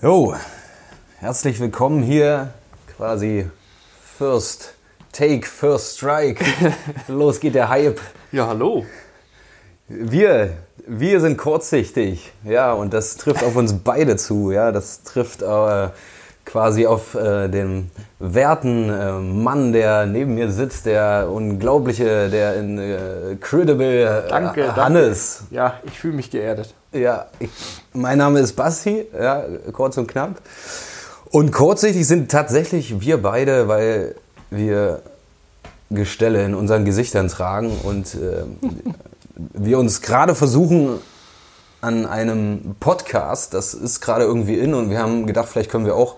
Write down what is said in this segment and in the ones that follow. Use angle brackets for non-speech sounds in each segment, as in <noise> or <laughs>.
Jo, herzlich willkommen hier, quasi First Take, First Strike. <laughs> Los geht der Hype. Ja, hallo. Wir, wir sind kurzsichtig, ja, und das trifft auf uns beide zu, ja, das trifft äh, quasi auf äh, den werten äh, Mann, der neben mir sitzt, der unglaubliche, der in äh, Credible äh, Danke, Hannes. Danke. Ja, ich fühle mich geerdet. Ja, ich, mein Name ist Basti, ja, kurz und knapp. Und kurzsichtig sind tatsächlich wir beide, weil wir Gestelle in unseren Gesichtern tragen und äh, wir uns gerade versuchen an einem Podcast, das ist gerade irgendwie in und wir haben gedacht, vielleicht können wir auch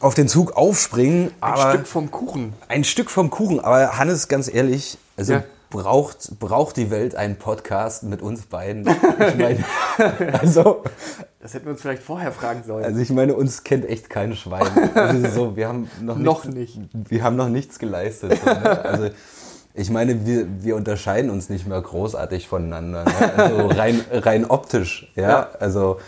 auf den Zug aufspringen. Ein Stück vom Kuchen. Ein Stück vom Kuchen, aber Hannes, ganz ehrlich, also Ja. Braucht, braucht die Welt einen Podcast mit uns beiden? Ich meine, <laughs> also, Das hätten wir uns vielleicht vorher fragen sollen. also ich meine, uns kennt echt kein Schwein. Also so, wir haben noch, Noch nichts, nicht. Wir haben noch nichts geleistet. So, ne? Also ich meine, wir, wir unterscheiden uns nicht mehr großartig voneinander. Ne? Also rein, rein optisch, ja? Ja. Also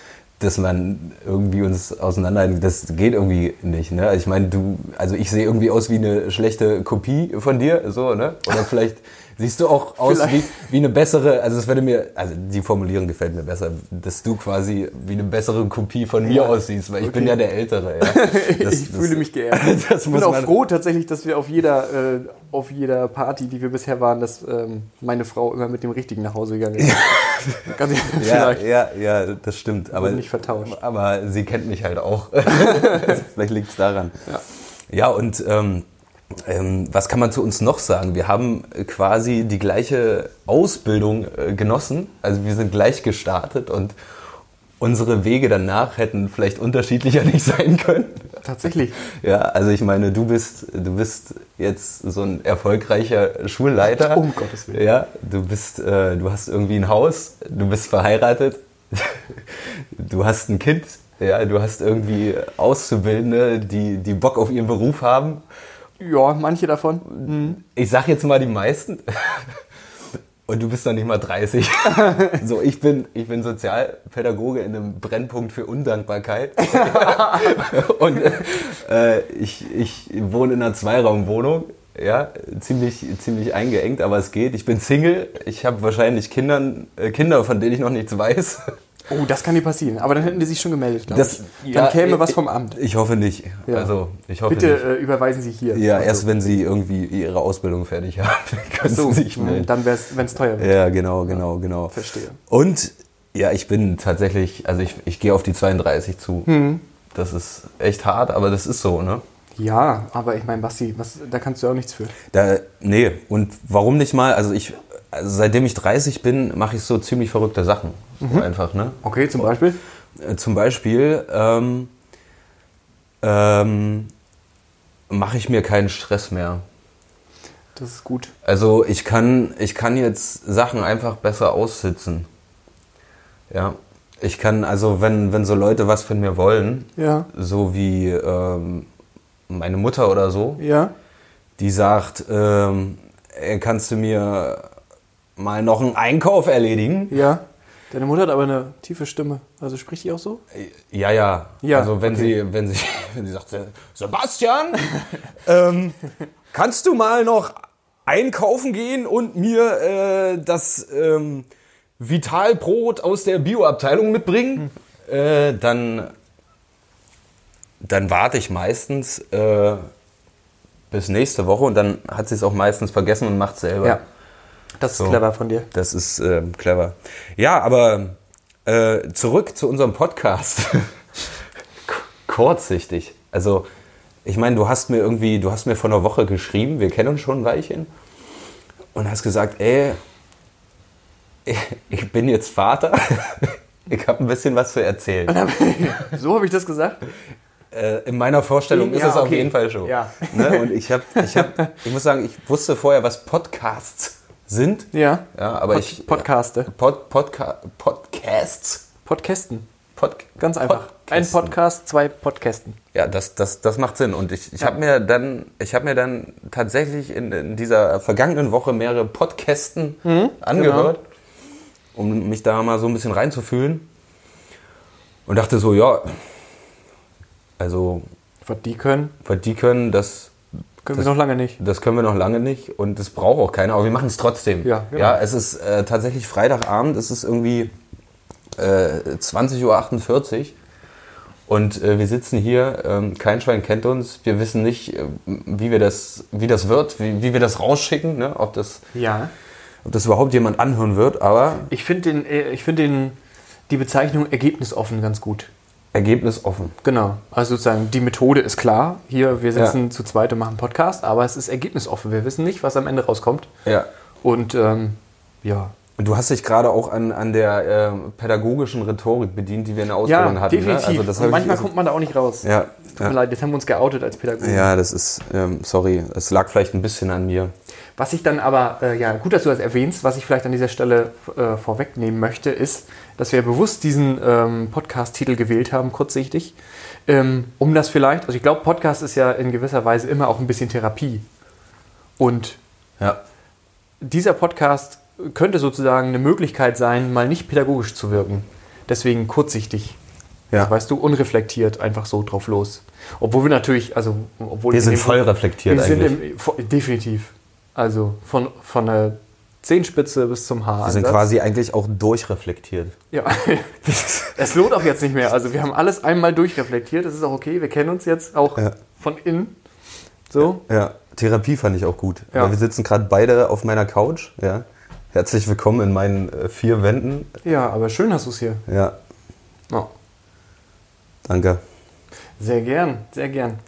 dass man irgendwie uns auseinander, das geht irgendwie nicht. Ne? Ich meine, du, also ich sehe irgendwie aus wie eine schlechte Kopie von dir, so, ne? Oder vielleicht siehst du auch aus wie, wie eine bessere, also es würde mir, also die Formulierung gefällt mir besser, dass du quasi wie eine bessere Kopie von mir Ja. aussiehst, weil ich bin Okay. ja der Ältere. Ja. <laughs> Das- ich das- fühle mich <laughs> das ich bin auch froh tatsächlich, dass wir auf jeder, äh, auf jeder Party, die wir bisher waren, dass ähm, meine Frau immer mit dem Richtigen nach Hause gegangen ist. <laughs> Ganz Ja, ja, ja, das stimmt. Aber, nicht vertauscht. Aber sie kennt mich halt auch. Vielleicht liegt es daran. Ja. Ja, und ähm, ähm, was kann man zu uns noch sagen? Wir haben äh, quasi die gleiche Ausbildung äh, genossen. Also wir sind gleich gestartet und unsere Wege danach hätten vielleicht unterschiedlicher <laughs> nicht sein können. Tatsächlich. Ja, also ich meine, du bist, du bist jetzt so ein erfolgreicher Schulleiter. Um Gottes Willen. Ja, du bist, äh, du hast irgendwie ein Haus, du bist verheiratet, <laughs> du hast ein Kind, ja, du hast irgendwie Auszubildende, die, die Bock auf ihren Beruf haben. Ja, manche davon. Mhm. Ich sag jetzt mal die meisten. <laughs> Und du bist noch nicht mal 30. <laughs> So, ich bin, ich bin Sozialpädagoge in einem Brennpunkt für Undankbarkeit. <laughs> Und äh, ich, ich wohne in einer Zweiraumwohnung. Ja, ziemlich, ziemlich eingeengt, aber es geht. Ich bin Single. Ich habe wahrscheinlich Kindern, äh, Kinder, von denen ich noch nichts weiß. Oh, das kann dir passieren. Aber dann hätten die sich schon gemeldet, glaube Das, ich. Dann ja, käme ich- was vom Amt. Ich hoffe nicht. Ja. Also, ich hoffe Bitte nicht. äh, überweisen Sie hier. Ja, Also, erst wenn sie irgendwie ihre Ausbildung fertig haben, <laughs> können so, sie sich mh, melden. dann, wenn es teuer wird. Ja, genau, genau, genau. Verstehe. Und ja, ich bin tatsächlich, also ich, ich gehe auf die 32 zu. Hm. Das ist echt hart, aber das ist so, ne? Ja, aber ich meine, Basti, was, da kannst du auch nichts für. Da, nee, und warum nicht mal? Also ich, also seitdem ich 30 bin, mache ich so ziemlich verrückte Sachen. Mhm. So einfach, ne? Okay, zum Beispiel? Äh, Zum Beispiel ähm, ähm, mache ich mir keinen Stress mehr. Das ist gut. Also ich kann, ich kann jetzt Sachen einfach besser aussitzen. Ja. Ich kann, also wenn, wenn so Leute was von mir wollen, Ja. so wie ähm, meine Mutter oder so, Ja. die sagt, ähm, kannst du mir mal noch einen Einkauf erledigen? Ja. Deine Mutter hat aber eine tiefe Stimme. Also spricht die auch so? Ja, ja. Ja, also wenn okay. sie, wenn sie, <laughs> wenn sie sagt, Sebastian, <laughs> ähm, kannst du mal noch einkaufen gehen und mir äh, das ähm, Vitalbrot aus der Bioabteilung mitbringen? Äh, dann, dann warte ich meistens äh, bis nächste Woche und dann hat sie es auch meistens vergessen und macht selber. Ja. Das ist So. clever von dir. Das ist ähm, clever. Ja, aber äh, zurück zu unserem Podcast. <laughs> Kurzsichtig. Also, ich meine, du hast mir irgendwie, du hast mir vor einer Woche geschrieben, wir kennen uns schon ein Weilchen, und hast gesagt, ey, <laughs> ich, bin jetzt Vater, <laughs> ich habe ein bisschen was zu erzählen. so habe ich das gesagt? Äh, in meiner Vorstellung ist Ja, es auf okay. jeden Fall so. Ja. Ne? Und ich habe, ich habe, ich muss sagen, ich wusste vorher, was Podcasts sind. Ja. Ja, aber Pod ich Podcaste. Pod, Podca Podcasts. Podcasten. Pod, Ganz einfach. Ein Podcasten. Podcast, zwei Podcasten. Ja, das, das, das macht Sinn. Und ich, ich habe mir dann, ich habe mir dann tatsächlich in, in dieser vergangenen Woche mehrere Podcasten angehört, um mich da mal so ein bisschen reinzufühlen. Und dachte so, ja, Also, Was die können, was die können, das, können Das- wir noch lange nicht. das können wir noch lange nicht und das braucht auch keiner, aber wir machen es trotzdem. Ja, genau. ja, es ist äh, tatsächlich Freitagabend, es ist irgendwie äh, 20.48 Uhr und äh, wir sitzen hier, ähm, kein Schwein kennt uns, wir wissen nicht, äh, wie, wir das, wie das wird, wie, wie wir das rausschicken, ne? ob, das, Ja. ob das überhaupt jemand anhören wird, aber Ich finde den, äh, ich finde den, die Bezeichnung ergebnisoffen ganz gut. Ergebnis offen. Genau. Also sozusagen, die Methode ist klar. Hier, wir sitzen zu zweit und machen Podcast, aber es ist ergebnisoffen. Wir wissen nicht, was am Ende rauskommt. Ja. Und ähm, ja. Und du hast dich gerade auch an, an der äh, pädagogischen Rhetorik bedient, die wir in der Ausbildung Ja, hatten. definitiv. Ne? Also manchmal ich, kommt man da auch nicht raus. ja, Tut mir ja. leid, jetzt haben wir uns geoutet als Pädagogen. ja, das ist, ähm, sorry, es lag vielleicht ein bisschen an mir. Was ich dann aber, äh, ja, gut, dass du das erwähnst, was ich vielleicht an dieser Stelle äh, vorwegnehmen möchte, ist, dass wir bewusst diesen ähm, Podcast-Titel gewählt haben, kurzsichtig, ähm, um das vielleicht, also ich glaube, Podcast ist ja in gewisser Weise immer auch ein bisschen Therapie. Und Ja. dieser Podcast könnte sozusagen eine Möglichkeit sein, mal nicht pädagogisch zu wirken. Deswegen kurzsichtig. Ja. Also, weißt du, unreflektiert, einfach so drauf los. Obwohl wir natürlich, also, obwohl Wir in sind voll reflektiert wir sind eigentlich. im, vo- definitiv. Also von, von der Zehenspitze bis zum Haar. Wir sind quasi eigentlich auch durchreflektiert. Ja. <laughs> es lohnt auch jetzt nicht mehr. Also wir haben alles einmal durchreflektiert. Das ist auch okay. Wir kennen uns jetzt auch Ja. von innen. So. Ja, Therapie fand ich auch gut. Ja. Weil wir sitzen gerade beide auf meiner Couch. Ja. Herzlich willkommen in meinen äh, vier Wänden. Ja, aber schön hast du es hier. Ja, Ja. danke. Sehr gern, sehr gern.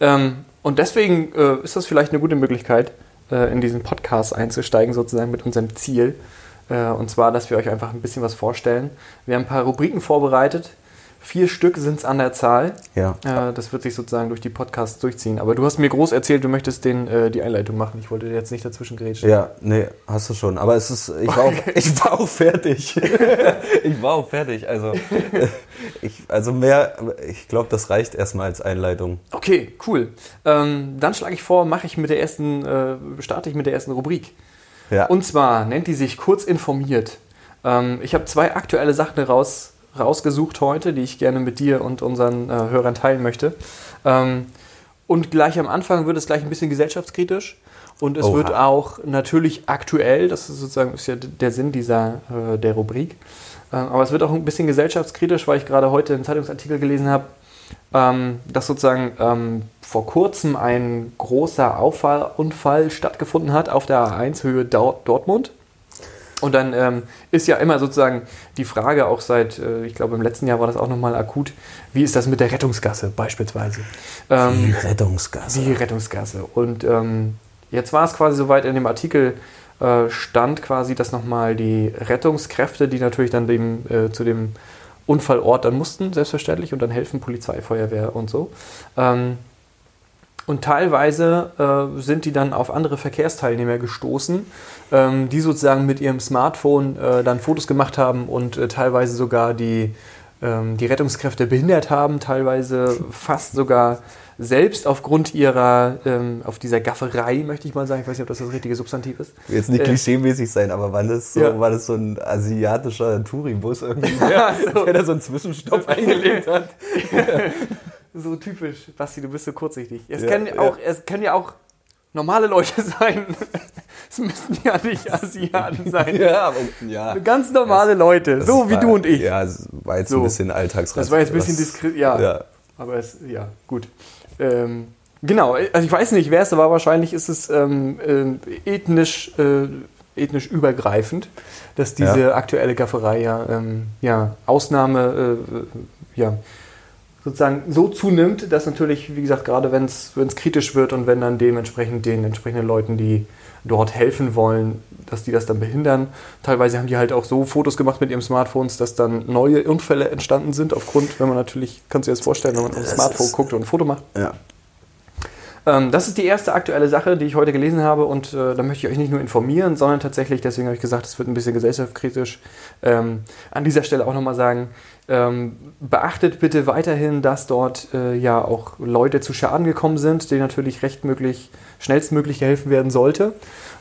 Ähm, und deswegen äh, ist das vielleicht eine gute Möglichkeit, äh, in diesen Podcast einzusteigen, sozusagen mit unserem Ziel. Äh, und zwar, dass wir euch einfach ein bisschen was vorstellen. Wir haben ein paar Rubriken vorbereitet. Vier Stück sind es an der Zahl. Ja. Äh, das wird sich sozusagen durch die Podcasts durchziehen. Aber du hast mir groß erzählt, du möchtest den, äh, die Einleitung machen. Ich wollte dir jetzt nicht dazwischen grätschen. Ja, nee, hast du schon. Aber es ist, ich war auch, <laughs> ich war auch fertig. <laughs> ich war auch fertig. Also, äh, ich, also mehr, ich glaube, das reicht erstmal als Einleitung. Okay, cool. Ähm, dann schlage ich vor, mache ich mit der ersten, äh, starte ich mit der ersten Rubrik. Ja. Und zwar nennt die sich kurz informiert. Ähm, ich habe zwei aktuelle Sachen raus, rausgesucht heute, die ich gerne mit dir und unseren äh, Hörern teilen möchte. Ähm, und gleich am Anfang wird es gleich ein bisschen gesellschaftskritisch. Und es Oha. wird auch natürlich aktuell, das ist sozusagen ist ja der Sinn dieser äh, der Rubrik. Ähm, aber es wird auch ein bisschen gesellschaftskritisch, weil ich gerade heute einen Zeitungsartikel gelesen habe, ähm, dass sozusagen ähm, vor kurzem ein großer Auffall, Unfall stattgefunden hat auf der A1 Höhe Dort Dortmund. Und dann ähm, ist ja immer sozusagen die Frage, auch seit, äh, ich glaube im letzten Jahr war das auch nochmal akut, wie ist das mit der Rettungsgasse beispielsweise? Ähm, Die Rettungsgasse. die Rettungsgasse. Und ähm, jetzt war es quasi soweit in dem Artikel äh, stand quasi, dass nochmal die Rettungskräfte, die natürlich dann dem, äh, zu dem Unfallort dann mussten, selbstverständlich, und dann helfen Polizei, Feuerwehr und so. Ähm, und teilweise äh, sind die dann auf andere Verkehrsteilnehmer gestoßen, ähm, die sozusagen mit ihrem Smartphone äh, dann Fotos gemacht haben und äh, teilweise sogar die, ähm, die Rettungskräfte behindert haben, teilweise fast sogar selbst aufgrund ihrer, ähm, auf dieser Gafferei, möchte ich mal sagen, ich weiß nicht, ob das das richtige Substantiv ist. Jetzt nicht Äh, klischeemäßig sein, aber war das so, Ja. war das so ein asiatischer Touribus irgendwie, <laughs> Ja, der, so. der da so einen Zwischenstopp <laughs> eingelegt hat? <laughs> So typisch, Basti, du bist so kurzsichtig. Es, Ja, können, ja. auch, es können ja auch normale Leute <laughs> sein. Es müssen ja nicht Asiaten sein. <laughs> Ja, ja. Ganz normale Leute, Das so wie war- du und ich. Ja, es war jetzt So. ein bisschen Alltagsrassismus. Das war jetzt ein bisschen diskret, ja. Ja. Aber es, ja, gut. Ähm, genau, also ich weiß nicht, wer es war, wahrscheinlich ist es ähm, ähm, ethnisch, äh, ethnisch übergreifend, dass diese Ja. aktuelle Gafferei ja, ähm, ja Ausnahme, äh, ja, sozusagen so zunimmt, dass natürlich, wie gesagt, gerade wenn es kritisch wird und wenn dann dementsprechend den entsprechenden Leuten, die dort helfen wollen, dass die das dann behindern. Teilweise haben die halt auch so Fotos gemacht mit ihren Smartphones, dass dann neue Unfälle entstanden sind, aufgrund, wenn man natürlich, kannst du dir das vorstellen, wenn man auf das Das Smartphone guckt und ein Foto macht. Ja. Ähm, das ist die erste aktuelle Sache, die ich heute gelesen habe und äh, da möchte ich euch nicht nur informieren, sondern tatsächlich, deswegen habe ich gesagt, es wird ein bisschen gesellschaftskritisch, ähm, an dieser Stelle auch nochmal sagen, ähm, beachtet bitte weiterhin, dass dort äh, ja auch Leute zu Schaden gekommen sind, denen natürlich recht möglich, schnellstmöglich geholfen werden sollte.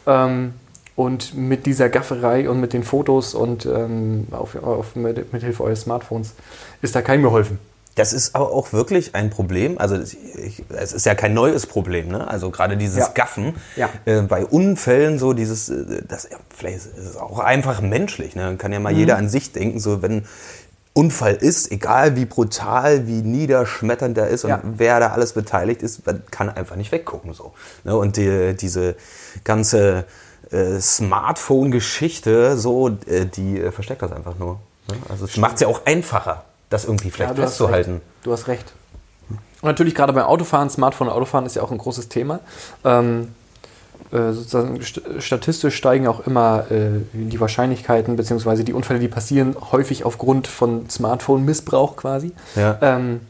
Ähm, und mit dieser Gafferei und mit den Fotos und ähm, auf, auf, mit, mit Hilfe eures Smartphones ist da keinem geholfen. Das ist aber auch wirklich ein Problem. Also ich, es ist ja kein neues Problem. Ne? Also gerade dieses Ja. Gaffen Ja. äh, bei Unfällen so dieses, äh, das vielleicht ist es auch einfach menschlich. Ne? Kann ja mal jeder an sich denken. So wenn Unfall ist, egal wie brutal, wie niederschmetternd der ist und Ja. wer da alles beteiligt ist, man kann einfach nicht weggucken so. Ne? Und die, diese ganze äh, Smartphone-Geschichte so, äh, die äh, versteckt das einfach nur. Ne? Also es macht es ja auch einfacher, das irgendwie vielleicht Ja, du festzuhalten. Du hast recht. Und natürlich gerade beim Autofahren, Smartphone und Autofahren ist ja auch ein großes Thema. Ähm, äh, sozusagen st statistisch steigen auch immer äh, die Wahrscheinlichkeiten beziehungsweise die Unfälle, die passieren, häufig aufgrund von Smartphone-Missbrauch quasi. Ja. Ähm,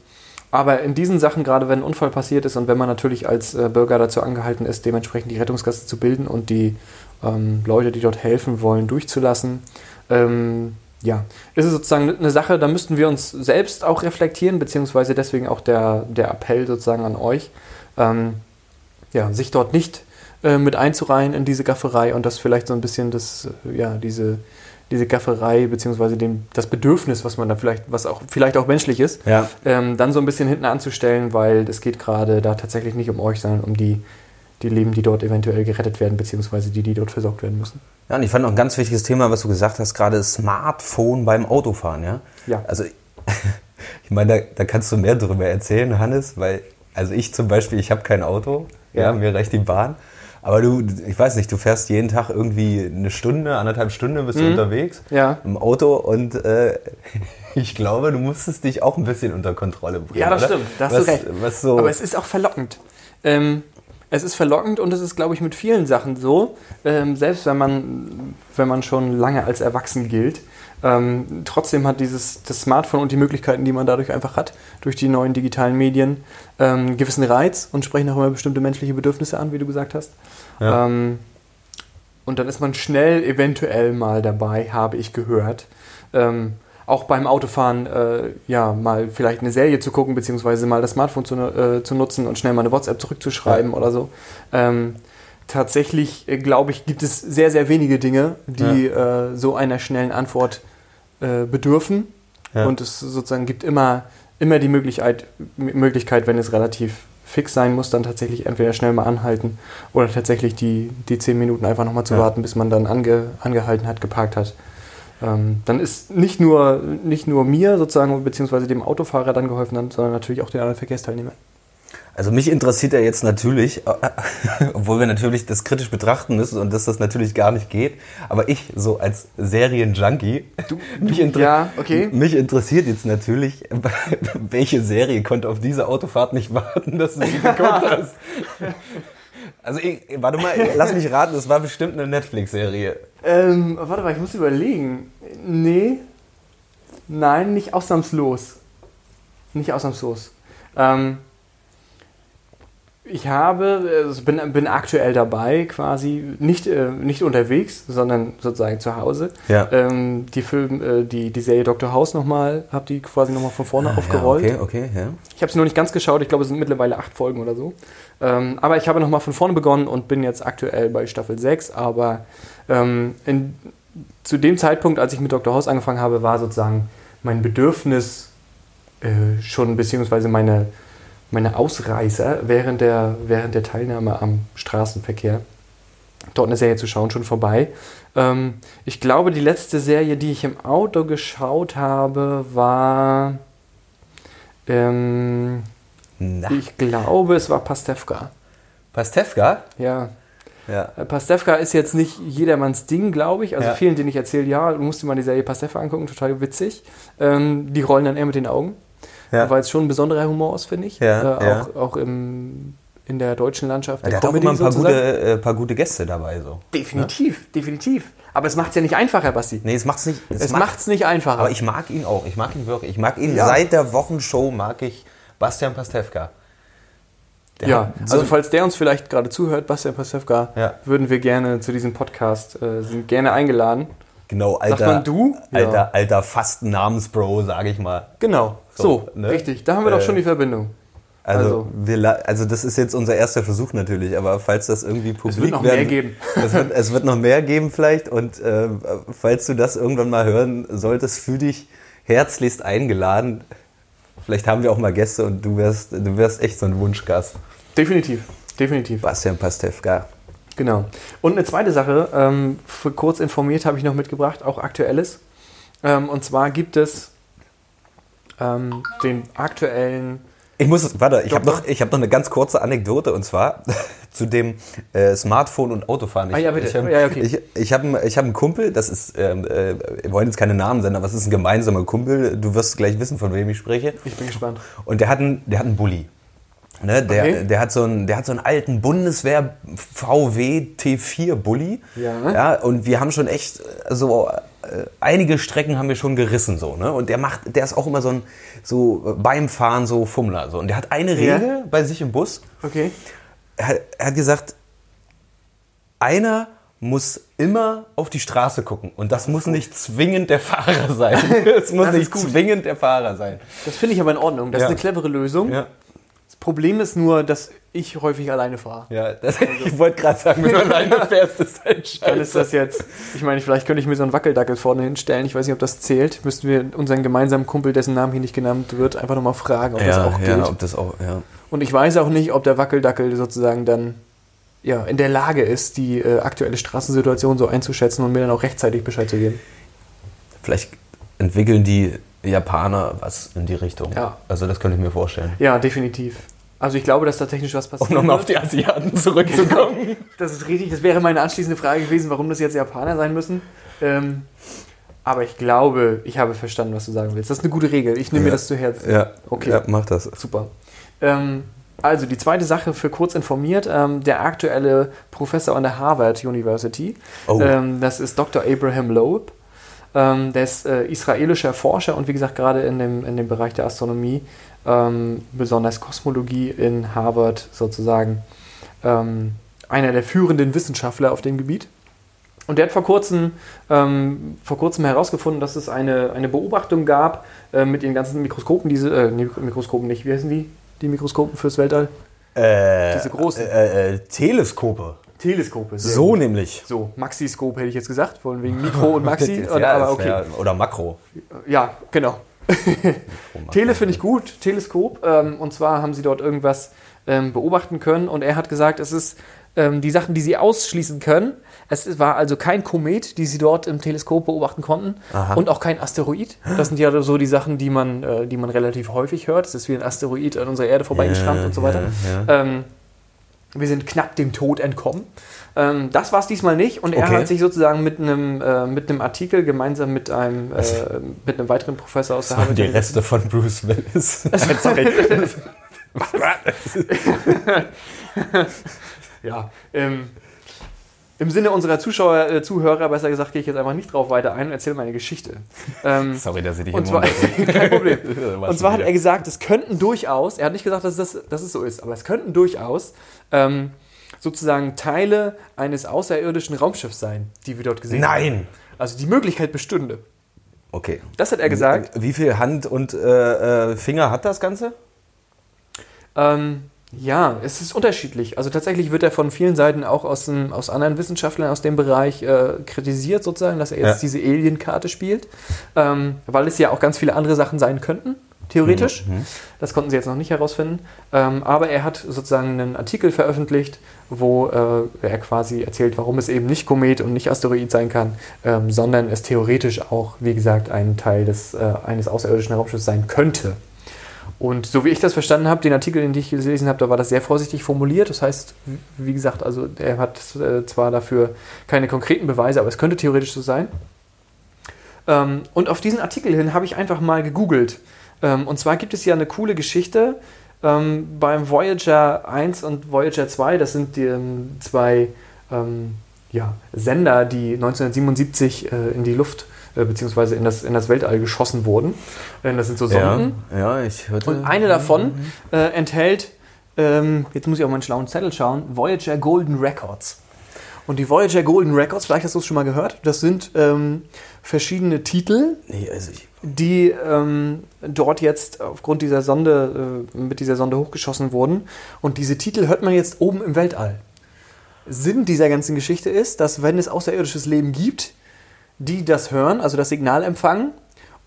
aber in diesen Sachen, gerade wenn ein Unfall passiert ist und wenn man natürlich als äh, Bürger dazu angehalten ist, dementsprechend die Rettungsgasse zu bilden und die ähm, Leute, die dort helfen wollen, durchzulassen, ähm, ja, ist es sozusagen eine Sache, da müssten wir uns selbst auch reflektieren, beziehungsweise deswegen auch der, der Appell sozusagen an euch, ähm, ja, sich dort nicht äh, mit einzureihen in diese Gafferei und das vielleicht so ein bisschen das, äh, ja, diese, diese Gafferei, beziehungsweise dem, das Bedürfnis, was man da vielleicht, was auch vielleicht auch menschlich ist, Ja. ähm, dann so ein bisschen hinten anzustellen, weil es geht gerade da tatsächlich nicht um euch, sondern um die, die Leben, die dort eventuell gerettet werden, beziehungsweise die, die dort versorgt werden müssen. Ja, und ich fand noch ein ganz wichtiges Thema, was du gesagt hast, gerade Smartphone beim Autofahren, ja? Ja. Also, <laughs> ich meine, da, da kannst du mehr darüber erzählen, Hannes, weil, also ich zum Beispiel, ich habe kein Auto, ja. Ja. mir reicht die Bahn. Aber du, ich weiß nicht, du fährst jeden Tag irgendwie eine Stunde, anderthalb Stunden bist du unterwegs Ja. im Auto und äh, <laughs> ich glaube, du musstest dich auch ein bisschen unter Kontrolle bringen. Ja, das oder? stimmt. Da hast was, du recht. Was so, Aber es ist auch verlockend. Ähm, es ist verlockend und es ist, glaube ich, mit vielen Sachen so, ähm, selbst wenn man, wenn man schon lange als erwachsen gilt. Ähm, trotzdem hat dieses das Smartphone und die Möglichkeiten, die man dadurch einfach hat, durch die neuen digitalen Medien, ähm, einen gewissen Reiz und sprechen auch immer bestimmte menschliche Bedürfnisse an, wie du gesagt hast. Ja. Ähm, und dann ist man schnell eventuell mal dabei, habe ich gehört. Ähm, auch beim Autofahren äh, ja mal vielleicht eine Serie zu gucken, beziehungsweise mal das Smartphone zu, äh, zu nutzen und schnell mal eine WhatsApp zurückzuschreiben oder so. Ähm, tatsächlich, äh, glaube ich, gibt es sehr, sehr wenige Dinge, die äh, so einer schnellen Antwort äh, bedürfen. Ja. Und es sozusagen gibt immer, immer die Möglichkeit, Möglichkeit, wenn es relativ fix sein muss, dann tatsächlich entweder schnell mal anhalten oder tatsächlich die, die zehn Minuten einfach nochmal zu Ja. warten, bis man dann ange, angehalten hat, geparkt hat. Ähm, dann ist nicht nur, nicht nur mir sozusagen, beziehungsweise dem Autofahrer dann geholfen, sondern natürlich auch den anderen Verkehrsteilnehmern. Also mich interessiert ja jetzt natürlich, <laughs> obwohl wir natürlich das kritisch betrachten müssen und dass das natürlich gar nicht geht, aber ich so als Serienjunkie, <laughs> mich, inter ja, okay. mich interessiert jetzt natürlich, <laughs> welche Serie konnte auf diese Autofahrt nicht warten, dass du sie geguckt hast. Also ich, warte mal, lass mich raten, das war bestimmt eine Netflix-Serie. Ähm, warte mal, ich muss überlegen. Nee. Nein, nicht ausnahmslos. Nicht ausnahmslos. Ähm, ich habe, also bin, bin aktuell dabei, quasi nicht, äh, nicht unterwegs, sondern sozusagen zu Hause. Ja. Ähm, die Film, äh, die, die Serie Dr. House nochmal, habe die quasi nochmal von vorne aufgerollt. Ja, okay, okay, ja. Ich habe es nur nicht ganz geschaut, ich glaube, es sind mittlerweile acht Folgen oder so. Ähm, aber ich habe nochmal von vorne begonnen und bin jetzt aktuell bei Staffel 6. Aber ähm, in, zu dem Zeitpunkt, als ich mit Dr. House angefangen habe, war sozusagen mein Bedürfnis äh, schon, beziehungsweise meine, meine Ausreißer während der, während der Teilnahme am Straßenverkehr, dort eine Serie zu schauen, schon vorbei. Ähm, ich glaube, die letzte Serie, die ich im Auto geschaut habe, war. Ähm, ich glaube, es war Pastewka. Pastewka? Ja. Ja. Äh, Pastewka ist jetzt nicht jedermanns Ding, glaube ich. Also Ja. vielen, denen ich erzähle, ja, du musst dir mal die Serie Pastewka angucken, total witzig. Ähm, die rollen dann eher mit den Augen. Ja. Weil es schon ein besonderer Humor ist, finde ich. Ja, äh. Auch, auch im, in der deutschen Landschaft. Der der hat auch Comedy immer ein paar sozusagen. gute, äh, paar gute Gäste dabei. So. Definitiv, definitiv. Aber es macht es ja nicht einfacher, Basti. Nee, es macht's nicht. es macht es nicht einfacher. Aber ich mag ihn auch. Ich mag ihn wirklich. Ich mag ihn seit der Wochenshow, mag ich Bastian Pastewka. Der ja, so also falls der uns vielleicht gerade zuhört, Bastian Pastewka, Ja. würden wir gerne zu diesem Podcast, äh, sind gerne eingeladen. Genau, alter, man du? Alter, Ja. alter fast Namensbro, sage ich mal. Genau, So, so, ne? richtig. Da haben wir Äh, doch schon die Verbindung. Also, Also. wir, also das ist jetzt unser erster Versuch natürlich, aber falls das irgendwie publik noch werden, mehr geben. <laughs> Es wird, es wird noch mehr geben vielleicht und äh, falls du das irgendwann mal hören solltest, fühl dich herzlichst eingeladen. Vielleicht haben wir auch mal Gäste und du wirst, du wirst echt so ein Wunschgast. Definitiv, definitiv. Bastian Pastewka. Genau. Und eine zweite Sache, ähm, für kurz informiert habe ich noch mitgebracht, auch aktuelles. Ähm, und zwar gibt es ähm, den aktuellen. Ich muss, warte, ich habe noch, ich hab noch eine ganz kurze Anekdote und zwar <laughs> zu dem äh, Smartphone und Autofahren. Ich, Ah, ja, bitte. Ich, hab- Ja, okay. ich, ich habe einen ich hab einen Kumpel, das ist, ähm, äh, wir wollen jetzt keine Namen nennen, aber es ist ein gemeinsamer Kumpel. Du wirst gleich wissen, von wem ich spreche. Ich bin gespannt. Und der hat einen, der hat einen Bulli. Ne, der, Okay. der, hat so einen, der hat so einen alten Bundeswehr VW T4 Bulli. Ja. ja. Und wir haben schon echt äh, so äh, einige Strecken haben wir schon gerissen so. Ne? Und der macht, der ist auch immer so ein so äh, beim Fahren so Fummler so. Und der hat eine Ja. Regel bei sich im Bus. Okay. Er hat, er hat gesagt, einer muss immer auf die Straße gucken. Und das muss nicht zwingend der Fahrer sein. <laughs> Es muss Das nicht zwingend der Fahrer sein. Das finde ich aber in Ordnung. Das Ja. ist eine clevere Lösung. Ja. Das Problem ist nur, dass ich häufig alleine fahre. Ja, das, <laughs> ich wollte gerade sagen, wenn du <laughs> alleine fährst, ist dein Dann ist das jetzt, ich meine, vielleicht könnte ich mir so einen Wackeldackel vorne hinstellen. Ich weiß nicht, ob das zählt. Müssten wir unseren gemeinsamen Kumpel, dessen Namen hier nicht genannt wird, einfach nochmal fragen, ob das auch gilt. ob das auch, ja. Und ich weiß auch nicht, ob der Wackeldackel sozusagen dann ja, in der Lage ist, die äh, aktuelle Straßensituation so einzuschätzen und mir dann auch rechtzeitig Bescheid zu geben. Vielleicht entwickeln die Japaner was in die Richtung. Ja. Also das könnte ich mir vorstellen. Ja, definitiv. Also ich glaube, dass da technisch was passiert. Um nochmal auf die Asiaten zurückzukommen. <laughs> Das ist richtig. Das wäre meine anschließende Frage gewesen, warum das jetzt Japaner sein müssen. Ähm, aber ich glaube, ich habe verstanden, was du sagen willst. Das ist eine gute Regel. Ich nehme mir Ja. das zu Herzen. ja, Okay. ja, mach das. Super. Ähm, also die zweite Sache für kurz informiert, ähm, der aktuelle Professor an der Harvard University, Oh. ähm, das ist Dr. Abraham Loeb. Ähm, der ist äh, israelischer Forscher und wie gesagt gerade in dem, in dem Bereich der Astronomie, ähm, besonders Kosmologie in Harvard sozusagen, ähm, einer der führenden Wissenschaftler auf dem Gebiet. Und der hat vor kurzem, ähm, vor kurzem herausgefunden, dass es eine, eine Beobachtung gab äh, mit den ganzen Mikroskopen, diese, äh, Mikroskopen nicht, wie heißen die? Die Mikroskopen fürs Weltall? Äh, Diese großen. Äh, äh, Teleskope. Teleskope. sehr So gut. nämlich. So, Maxi-Scope hätte ich jetzt gesagt, von wegen Mikro und Maxi. <laughs> Ja, oder, aber okay. wär- Oder Makro. Ja, genau. <laughs> Tele finde ich gut, Teleskop. Ähm, und zwar haben sie dort irgendwas ähm, beobachten können und er hat gesagt, es ist ähm, die Sachen, die sie ausschließen können. Es war also kein Komet, die sie dort im Teleskop beobachten konnten Aha. und auch kein Asteroid. Das sind ja so die Sachen, die man, äh, die man relativ häufig hört. Es ist wie ein Asteroid an unserer Erde vorbeigeschrammt Ja, und so weiter. ja, ja. Ähm, wir sind knapp dem Tod entkommen. Ähm, das war es diesmal nicht und er Okay. hat sich sozusagen mit einem, äh, mit einem Artikel gemeinsam mit einem, äh, mit einem weiteren Professor aus der Das waren Harvard die Reste von Bruce Willis. <laughs> Sorry. <laughs> Ja, ähm, im Sinne unserer Zuschauer, äh, Zuhörer, besser gesagt, gehe ich jetzt einfach nicht drauf weiter ein und erzähle meine Geschichte. Ähm, Sorry, dass ich dich und zwar, <laughs> kein Problem. Und zwar hat er gesagt, es könnten durchaus, er hat nicht gesagt, dass, das, dass es so ist, aber es könnten durchaus ähm, sozusagen Teile eines außerirdischen Raumschiffs sein, die wir dort gesehen haben. Nein! Also die Möglichkeit bestünde. Okay. Das hat er gesagt. Wie viel Hand und äh, äh, Finger hat das Ganze? Ähm, ja, es ist unterschiedlich. Also tatsächlich wird er von vielen Seiten auch aus, dem, aus anderen Wissenschaftlern aus dem Bereich äh, kritisiert, sozusagen, dass er jetzt Ja. diese Alien-Karte spielt, ähm, weil es ja auch ganz viele andere Sachen sein könnten, theoretisch. Mhm. Das konnten sie jetzt noch nicht herausfinden. Ähm, aber er hat sozusagen einen Artikel veröffentlicht, wo äh, er quasi erzählt, warum es eben nicht Komet und nicht Asteroid sein kann, ähm, sondern es theoretisch auch, wie gesagt, ein Teil des, äh, eines außerirdischen Raumschiffs sein könnte. Und so wie ich das verstanden habe, den Artikel, den ich gelesen habe, da war das sehr vorsichtig formuliert. Das heißt, wie gesagt, also er hat äh, zwar dafür keine konkreten Beweise, aber es könnte theoretisch so sein. Ähm, und auf diesen Artikel hin habe ich einfach mal gegoogelt. Ähm, und zwar gibt es ja eine coole Geschichte ähm, beim Voyager 1 und Voyager 2. Das sind die ähm, zwei ähm, ja, Sender, die 1977 äh, in die Luft äh, beziehungsweise in das, in das Weltall geschossen wurden. Äh, das sind so Sonden. Ja, ja, ich hörte. Und eine davon äh, enthält, ähm, jetzt muss ich auf meinen schlauen Zettel schauen, Voyager Golden Records. Und die Voyager Golden Records, vielleicht hast du es schon mal gehört, das sind ähm, verschiedene Titel, Nee, also die ähm, dort jetzt aufgrund dieser Sonde, äh, mit dieser Sonde hochgeschossen wurden. Und diese Titel hört man jetzt oben im Weltall. Sinn dieser ganzen Geschichte ist, dass wenn es außerirdisches Leben gibt, die das hören, also das Signal empfangen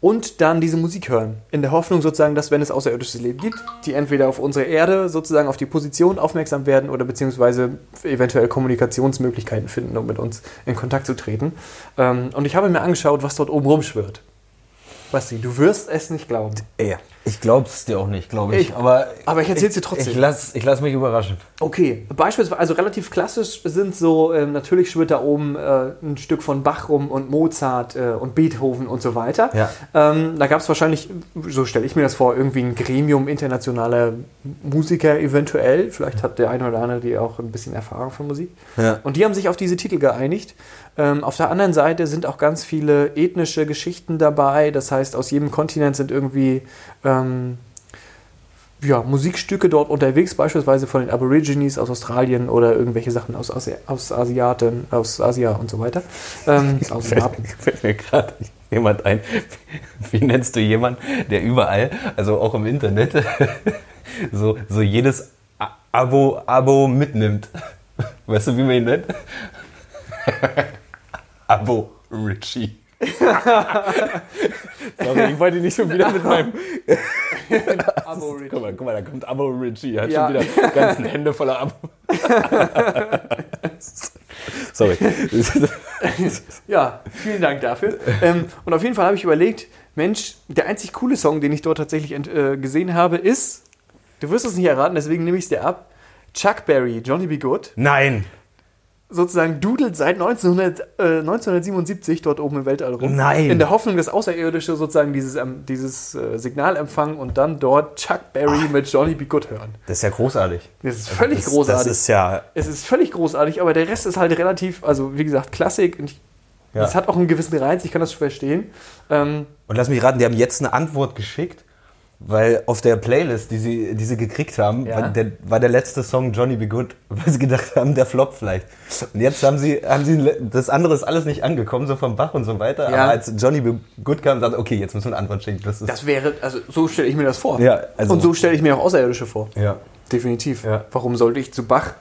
und dann diese Musik hören. In der Hoffnung sozusagen, dass wenn es außerirdisches Leben gibt, die entweder auf unsere Erde sozusagen auf die Position aufmerksam werden oder beziehungsweise eventuell Kommunikationsmöglichkeiten finden, um mit uns in Kontakt zu treten. Ähm, und ich habe mir angeschaut, was dort oben rumschwirrt. Basti, du wirst es nicht glauben. Ey, ich glaub's dir auch nicht, glaube ich. Ich- Aber, aber ich erzähl's dir trotzdem. Ich lass, ich lass mich überraschen. Okay, beispielsweise, also relativ klassisch sind so, ähm, natürlich schwirrt da oben äh, ein Stück von Bach rum und Mozart äh, und Beethoven und so weiter. Ja. Ähm, da gab es wahrscheinlich, so stelle ich mir das vor, irgendwie ein Gremium internationaler Musiker eventuell. Vielleicht hat der eine oder andere die auch ein bisschen Erfahrung von Musik. Ja. Und die haben sich auf diese Titel geeinigt. Ähm, auf der anderen Seite sind auch ganz viele ethnische Geschichten dabei. Das heißt, aus jedem Kontinent sind irgendwie ähm, ja, Musikstücke dort unterwegs, beispielsweise von den Aborigines aus Australien oder irgendwelche Sachen aus, Asi aus Asiaten, aus Asia und so weiter. Ähm, <laughs> aus Asiaten. Fällt mir gerade jemand ein. <laughs> Wie nennst du jemanden, der überall, also auch im Internet, <laughs> so, so jedes Abo, Abo mitnimmt? Weißt du, wie man ihn nennt? Abo Richie. <laughs> Sorry, ich wollte nicht schon wieder mit meinem. <laughs> Aborigine. Guck mal, guck mal, da kommt Abo Richie. Er hat Ja. schon wieder die ganzen Hände voller Abo. <laughs> Sorry. Ja, vielen Dank dafür. ähm, und auf jeden Fall habe ich überlegt, Mensch, der einzig coole Song, den ich dort tatsächlich ent, äh, gesehen habe, ist, du wirst es nicht erraten, deswegen nehme ich es dir ab, Chuck Berry, Johnny B. Good, Nein. Sozusagen dudelt seit 1900, äh, 1977 dort oben im Weltall rum. Nein. In der Hoffnung, dass Außerirdische sozusagen dieses, ähm, dieses äh, Signal empfangen und dann dort Chuck Berry mit Johnny B. Good hören. Das ist ja großartig. Das ist völlig das, großartig. Das ist ja. es ist völlig großartig, aber der Rest ist halt relativ, also wie gesagt, Klassik. Und ich, Ja. Es hat auch einen gewissen Reiz, ich kann das schon verstehen. Ähm, Und lass mich raten, die haben jetzt eine Antwort geschickt, weil auf der Playlist, die sie, die sie gekriegt haben, Ja. war, der, war der letzte Song Johnny Be Good, <laughs> weil sie gedacht haben, der Flop vielleicht. Und jetzt haben sie, haben sie, das andere ist alles nicht angekommen, so vom Bach und so weiter. Ja. Aber als Johnny Be Good kam, sagte okay, jetzt müssen wir eine Antwort schicken. Das Das wäre, also so stelle ich mir das vor. Ja, also- Und so stelle ich mir auch Außerirdische vor. ja. Definitiv. Ja. Warum sollte ich zu Bach,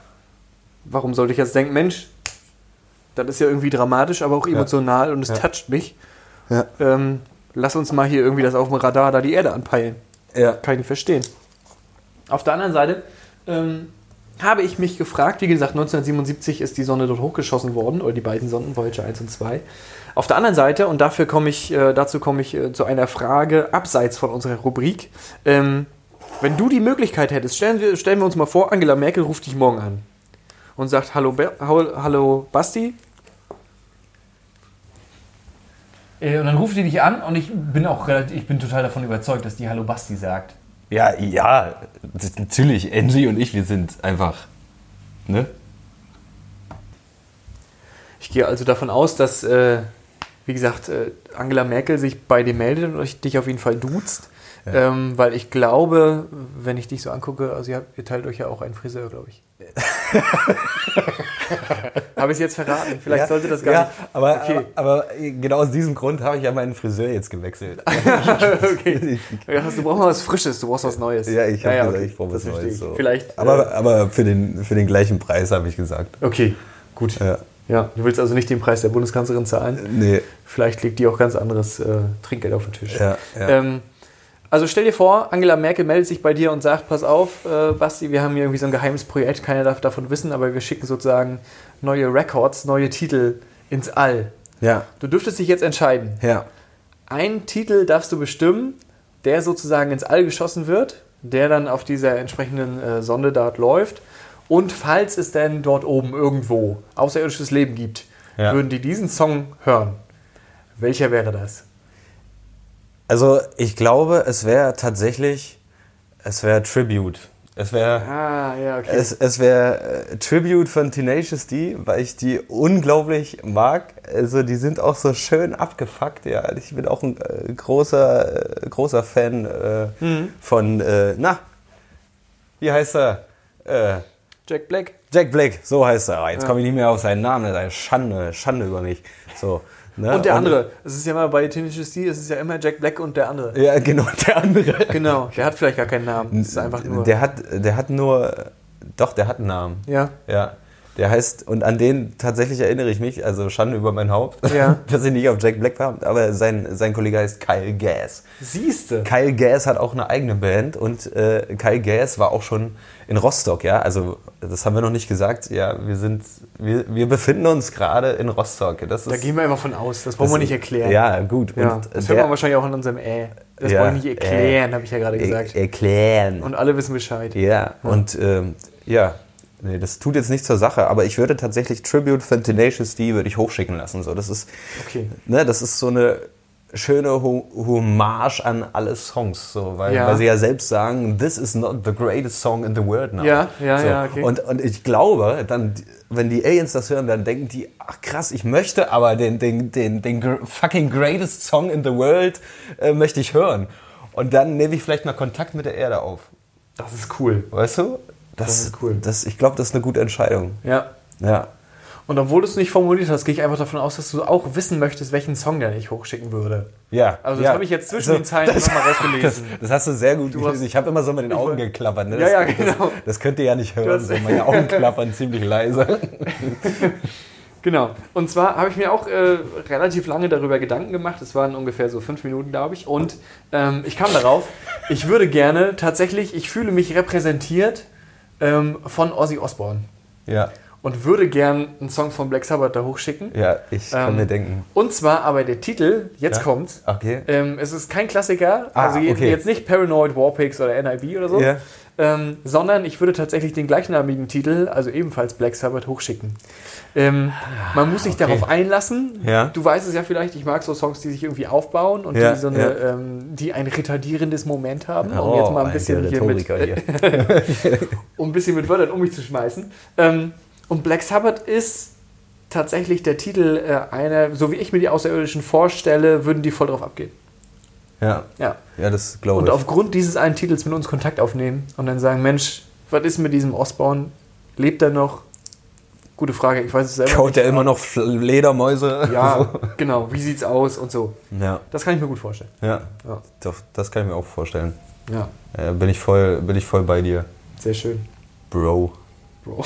warum sollte ich jetzt denken, Mensch, das ist ja irgendwie dramatisch, aber auch emotional und es toucht mich. Ähm, lass uns mal hier irgendwie das auf dem Radar da die Erde anpeilen. Ja. Kann ich nicht verstehen. Auf der anderen Seite ähm, habe ich mich gefragt, wie gesagt, 1977 ist die Sonne dort hochgeschossen worden, oder die beiden Sonden, Voyager 1 und 2. Auf der anderen Seite, und dafür komme ich, äh, dazu komme ich äh, zu einer Frage abseits von unserer Rubrik. Ähm, wenn du die Möglichkeit hättest, stellen wir, stellen wir uns mal vor, Angela Merkel ruft dich morgen an und sagt, hallo, Be hallo, hallo Basti, Äh, Und dann ruft die dich an und ich bin auch relativ, ich bin total davon überzeugt, dass die Hallo Basti sagt. Ja, ja, natürlich, Angie und ich, wir sind einfach, ne? Ich gehe also davon aus, dass, äh, wie gesagt, äh, Angela Merkel sich bei dir meldet und euch, dich auf jeden Fall duzt. Ähm, weil ich glaube, wenn ich dich so angucke, also ihr, habt, ihr teilt euch ja auch einen Friseur, glaube ich. <laughs> Habe ich es jetzt verraten? Vielleicht ja, sollte das gar ja, nicht. Aber, Okay. aber, aber genau aus diesem Grund habe ich ja meinen Friseur jetzt gewechselt. <laughs> <laughs> okay. Du brauchst mal was Frisches, du brauchst was Neues. Ja, ich habe ja, gesagt, okay. ich brauche was Neues. So. Vielleicht. Aber, äh, aber für, den, für den gleichen Preis habe ich gesagt. okay, gut. Ja. Ja, du willst also nicht den Preis der Bundeskanzlerin zahlen. Nee. Vielleicht legt die auch ganz anderes äh, Trinkgeld auf den Tisch. Ja, ja. Ähm, also stell dir vor, Angela Merkel meldet sich bei dir und sagt, pass auf, äh, Basti, wir haben hier irgendwie so ein geheimes Projekt, keiner darf davon wissen, aber wir schicken sozusagen neue Records, neue Titel ins All. ja. Du dürftest dich jetzt entscheiden. Ja. Einen Titel darfst du bestimmen, der sozusagen ins All geschossen wird, der dann auf dieser entsprechenden äh, Sonde dort läuft. Und falls es denn dort oben irgendwo außerirdisches Leben gibt, Ja. würden die diesen Song hören. Welcher wäre das? Also ich glaube, es wäre tatsächlich, es wäre Tribute. Es wäre Ah, ja, okay. es, es wäre äh, Tribute von Tenacious D, weil ich die unglaublich mag. Also die sind auch so schön abgefuckt. Ja, ich bin auch ein äh, großer äh, großer Fan äh, Mhm. von äh, na wie heißt er? Äh, Jack Black. Jack Black, so heißt er. Jetzt Ja. komme ich nicht mehr auf seinen Namen. Das ist eine Schande, Schande über mich. So. Ne? Und der andere. Es ist ja immer bei Tenacious D, es ist ja immer Jack Black und der andere. Ja, genau, der andere. Genau, der hat vielleicht gar keinen Namen. Es ist einfach nur. Der hat, der hat nur, doch, der hat einen Namen. ja. Ja. Der heißt, und an den tatsächlich erinnere ich mich, also Schande über mein Haupt, Ja. <laughs> dass ich nicht auf Jack Black war, aber sein, sein Kollege heißt Kyle Gass. Siehste. Kyle Gass hat auch eine eigene Band und äh, Kyle Gass war auch schon in Rostock, ja. Also das haben wir noch nicht gesagt. Ja, wir sind, wir, wir befinden uns gerade in Rostock. Das ist, Da gehen wir immer von aus. Das brauchen wir nicht erklären. Ja, gut. Ja, Und das hört man wahrscheinlich auch in unserem Äh. Das Ja, wollen wir nicht erklären, äh, habe ich ja gerade er- gesagt. erklären. Und alle wissen Bescheid. Ja, und ähm, ja, nee, das tut jetzt nichts zur Sache, aber ich würde tatsächlich Tribute von Tenacious D würde ich hochschicken lassen. So, das ist, Okay. ne, das ist so eine schöne Ho Hommage an alle Songs, so, weil, Ja. weil sie ja selbst sagen, this is not the greatest song in the world now. Ja, ja, so. ja, okay. Und, und ich glaube, dann, wenn die Aliens das hören, dann denken die, ach krass, ich möchte aber den, den, den, den fucking greatest song in the world äh, möchte ich hören. Und dann nehme ich vielleicht mal Kontakt mit der Erde auf. Das ist cool. Weißt du? Das ist cool. Das, ich glaube, das ist eine gute Entscheidung. Ja. Ja. Und obwohl du es nicht formuliert hast, gehe ich einfach davon aus, dass du auch wissen möchtest, welchen Song der ich hochschicken würde. Ja. Also das ja. habe ich jetzt zwischen den Zeilen das, nochmal <laughs> rausgelesen. Das, das hast du sehr gut Du gelesen. Ich habe immer so mit den Augen geklappert. Ne? Ja, ja, das, genau. Das, das könnt ihr ja nicht hören. So. Meine Augen <laughs> klappern ziemlich leise. <laughs> Genau. Und zwar habe ich mir auch äh, relativ lange darüber Gedanken gemacht. Es waren ungefähr so fünf Minuten, glaube ich. Und ähm, ich kam darauf, ich würde gerne tatsächlich, ich fühle mich repräsentiert ähm, von Ozzy Osbourne. Ja. Und würde gern einen Song von Black Sabbath da hochschicken. Ja, ich kann Ähm, mir denken. Und zwar aber der Titel, jetzt Ja? kommt's. Okay. Ähm, es ist kein Klassiker, Ah, also okay. jetzt nicht Paranoid Warpigs oder NIB oder so, Ja. Ähm, sondern ich würde tatsächlich den gleichnamigen Titel, also ebenfalls Black Sabbath, hochschicken. Ähm, man muss sich okay. darauf einlassen. Ja. Du weißt es ja vielleicht, ich mag so Songs, die sich irgendwie aufbauen und Ja, die, so eine, ja. ähm, die ein retardierendes Moment haben, um Oh, jetzt mal ein bisschen, hier mit, hier. <laughs> um ein bisschen mit Wörtern um mich zu schmeißen. Ähm, und Black Sabbath ist tatsächlich der Titel äh, einer, so wie ich mir die Außerirdischen vorstelle, würden die voll drauf abgehen. Ja. Ja. ja, das glaube Und ich. aufgrund dieses einen Titels mit uns Kontakt aufnehmen und dann sagen, Mensch, was ist mit diesem Osborne? Lebt er noch? Gute Frage, ich weiß es selber Kaut der immer noch Ledermäuse? Ja, <laughs> genau. Wie sieht's aus und so. Ja. Das kann ich mir gut vorstellen. Ja. Ja, Doch, das kann ich mir auch vorstellen. ja Ja, bin, ich voll, bin ich voll bei dir. sehr schön, Bro. Bro.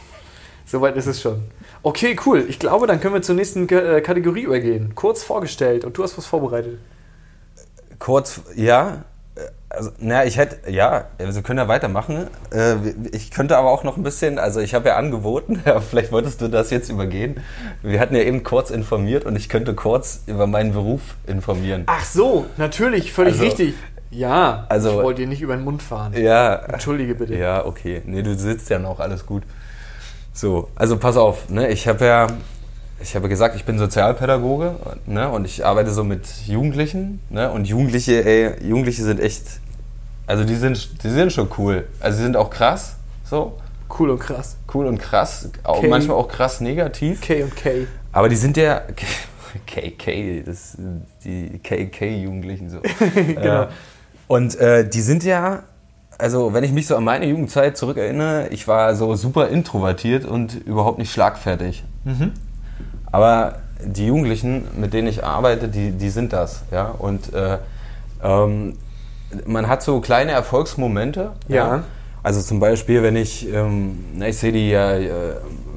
<laughs> Soweit ist es schon. Okay, cool. Ich glaube, dann können wir zur nächsten äh, Kategorie übergehen. Kurz vorgestellt und du hast was vorbereitet. Kurz, ja. Also, na, ich hätte, ja, wir können ja weitermachen. Äh, Ich könnte aber auch noch ein bisschen, also ich habe ja angeboten, <laughs> ja, vielleicht wolltest du das jetzt übergehen. Wir hatten ja eben kurz informiert und ich könnte kurz über meinen Beruf informieren. Ach so, natürlich, völlig Also- richtig. Ja, Also- ich wollte dir nicht über den Mund fahren. Ja, Entschuldige bitte. ja, okay. Nee, du sitzt ja noch, alles gut. So, also pass auf, ne, ich habe ja, ich habe gesagt, ich bin Sozialpädagoge, ne, und ich arbeite so mit Jugendlichen, ne, und Jugendliche, ey, Jugendliche sind echt, also die sind, die sind schon cool. Also sie sind auch krass, so, Cool und krass. cool und krass, auch, K. manchmal auch krass negativ. K und K. Aber die sind ja, <laughs> KK, das die KK-Jugendlichen so. <laughs> Genau. Äh, und äh, die sind ja, also wenn ich mich so an meine Jugendzeit zurückerinnere, ich war so super introvertiert und überhaupt nicht schlagfertig. Aber die Jugendlichen, mit denen ich arbeite, die, die sind das. Ja? Und äh, ähm, man hat so kleine Erfolgsmomente. Ja. Also zum Beispiel, wenn ich, ähm, na, ich sehe die ja äh,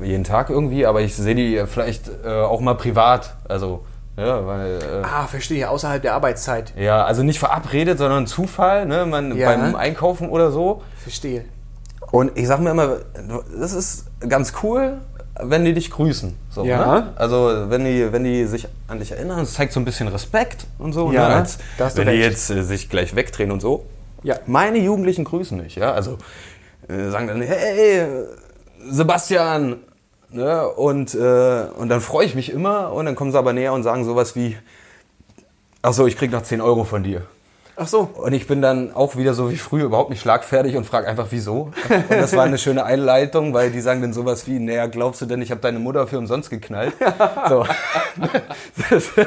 jeden Tag irgendwie, aber ich sehe die vielleicht äh, auch mal privat. Also, ja, weil. Äh, Ah, verstehe, außerhalb der Arbeitszeit. ja, also nicht verabredet, sondern Zufall, ne? Man, Ja. beim Einkaufen oder so. Verstehe. Und ich sag mir immer, das ist ganz cool, wenn die dich grüßen. So, Ja. ne? Also wenn die, wenn die sich an dich erinnern, das zeigt so ein bisschen Respekt und so. Ja, ne? Als, wenn die recht. jetzt äh, sich gleich wegdrehen und so. Ja. Meine Jugendlichen grüßen mich, ja. Also äh, sagen dann, hey, Sebastian. Ne? Und, äh, und dann freue ich mich immer und dann kommen sie aber näher und sagen sowas wie, ach so, ich krieg noch 10 Euro von dir. Ach so. Und ich bin dann auch wieder so wie früher überhaupt nicht schlagfertig und frage einfach, wieso. Und das war eine schöne Einleitung, weil die sagen dann sowas wie, naja, glaubst du denn, ich habe deine Mutter für umsonst geknallt? So. Das, <laughs>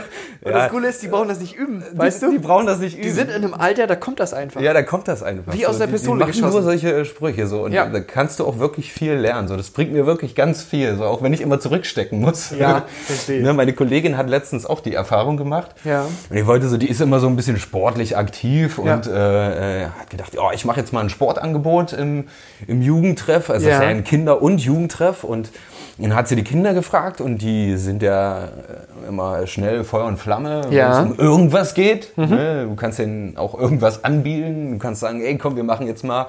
Und ja, das Coole ist, die brauchen das nicht üben, weißt die, du? Die brauchen das nicht üben. Die sind in einem Alter, da kommt das einfach. ja, da kommt das einfach. Wie aus der die, Pistole die machen geschossen. nur solche äh, Sprüche so und Ja. da kannst du auch wirklich viel lernen. So, das bringt mir wirklich ganz viel, so auch wenn ich immer zurückstecken muss. Ja, <laughs> verstehe. ne, meine Kollegin hat letztens auch die Erfahrung gemacht. Ja. Und ich wollte so, die ist immer so ein bisschen sportlich aktiv aktiv und äh, äh, hat gedacht, oh, ich mache jetzt mal ein Sportangebot im, im Jugendtreff. Also Ja. das ist ja ein Kinder- und Jugendtreff. Und dann hat sie die Kinder gefragt und die sind ja äh, immer schnell Feuer und Flamme, Ja. wenn es um irgendwas geht. Ne? Du kannst denen auch irgendwas anbieten. Du kannst sagen, ey, komm, wir machen jetzt mal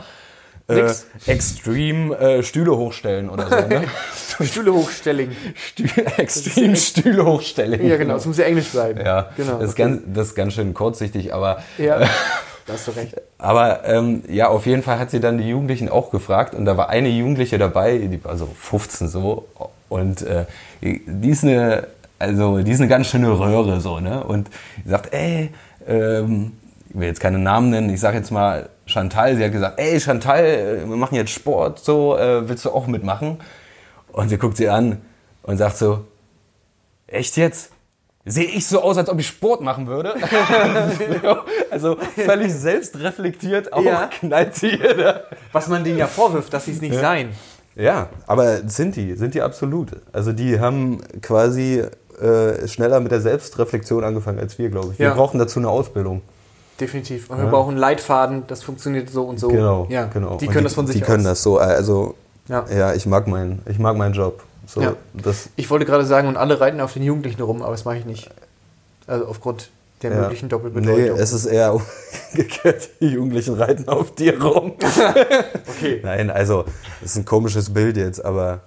äh, extrem äh, Stühle hochstellen oder so. Ne? <laughs> Stühle hochstelling. Stühle, extrem Stühle hochstellen. Ja, genau, es muss ja Englisch bleiben. Ja, genau. das, ist okay. ganz, das ist ganz schön kurzsichtig, aber, Ja, da hast du recht. <laughs> aber ähm, ja, auf jeden Fall hat sie dann die Jugendlichen auch gefragt und da war eine Jugendliche dabei, die war so 15 so und äh, die ist eine, also die ist eine ganz schöne Röhre so, ne? Und die sagt, ey, ähm, will jetzt keine Namen nennen, ich sage jetzt mal Chantal, sie hat gesagt, ey Chantal, äh, wir machen jetzt Sport, so, äh, willst du auch mitmachen? Und sie guckt sie an und sagt so, echt jetzt? Sehe ich so aus, als ob ich Sport machen würde? <laughs> also völlig selbstreflektiert auch Ja. knallt sie ihr da. Was man denen ja vorwirft, dass sie es nicht seien. Ja, aber sind die, sind die absolut. Also die haben quasi äh, schneller mit der Selbstreflexion angefangen als wir, glaube ich. Wir Ja. brauchen dazu eine Ausbildung. Definitiv. Und wir brauchen einen Leitfaden, das funktioniert so und so. Genau, ja. genau. Die können das von sich Die können aus. das so. Also Ja. ja, ich mag meinen, ich mag meinen Job. So, Ja. das, Ich wollte gerade sagen, und alle reiten auf den Jugendlichen rum, aber das mache ich nicht. Also aufgrund der ja. möglichen Nee, Doppelbedeutung. es ist eher <laughs> umgekehrt. Die Jugendlichen reiten auf dir rum. <laughs> okay. Nein, also, das ist ein komisches Bild jetzt, aber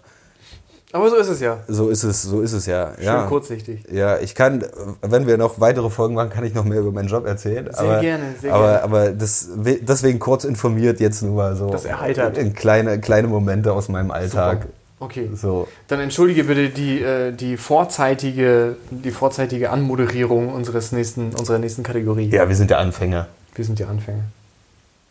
Aber so ist es ja. so ist es, so ist es ja. Schön ja. kurzsichtig. Ja, ich kann, wenn wir noch weitere Folgen machen, kann ich noch mehr über meinen Job erzählen. Sehr aber, gerne, sehr aber, gerne. Aber das, deswegen kurz informiert jetzt nur mal so. Das erheitert. In kleine, kleine Momente aus meinem Alltag. Super. Okay. So. Dann entschuldige bitte die, äh, die, vorzeitige, die vorzeitige Anmoderierung unseres nächsten, unserer nächsten Kategorie. Ja, wir sind der Anfänger. Wir sind die Anfänger.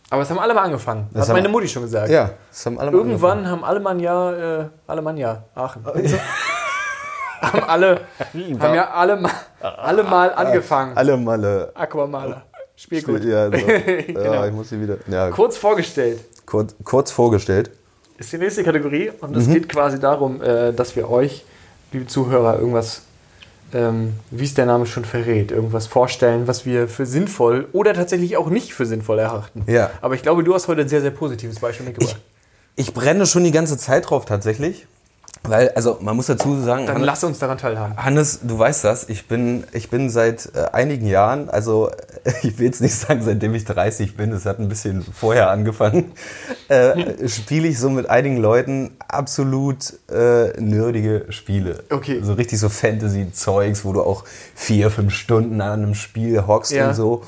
Aber es haben alle mal angefangen. Das hat meine Mutti schon gesagt. Ja, das haben alle mal Irgendwann haben alle Mann ja, äh, alle Mann ja, Aachen. <laughs> haben alle, <laughs> haben ja alle, ma- alle mal angefangen. Alle Malle. Aquamaler. Spiel gut. Ja, so. <laughs> Genau. ja, ich muss sie wieder. Ja, Kurz vorgestellt kurz, kurz vorgestellt. ist die nächste Kategorie und Mhm. es geht quasi darum, äh, dass wir euch, liebe Zuhörer, irgendwas, ähm, wie es der Name schon verrät, irgendwas vorstellen, was wir für sinnvoll oder tatsächlich auch nicht für sinnvoll erachten. Ja. Aber ich glaube, du hast heute ein sehr, sehr positives Beispiel mitgebracht. Ich brenne schon die ganze Zeit drauf tatsächlich. Weil, also man muss dazu sagen, Dann Hannes, lass uns daran teilhaben. Hannes, du weißt das, ich bin, ich bin seit äh, einigen Jahren, also <laughs> ich will jetzt nicht sagen, seitdem ich 30 bin, es hat ein bisschen vorher angefangen, <laughs> äh, spiele ich so mit einigen Leuten absolut äh, nerdige Spiele. Okay. So richtig so Fantasy-Zeugs, wo du auch vier, fünf Stunden an einem Spiel hockst Ja. und so.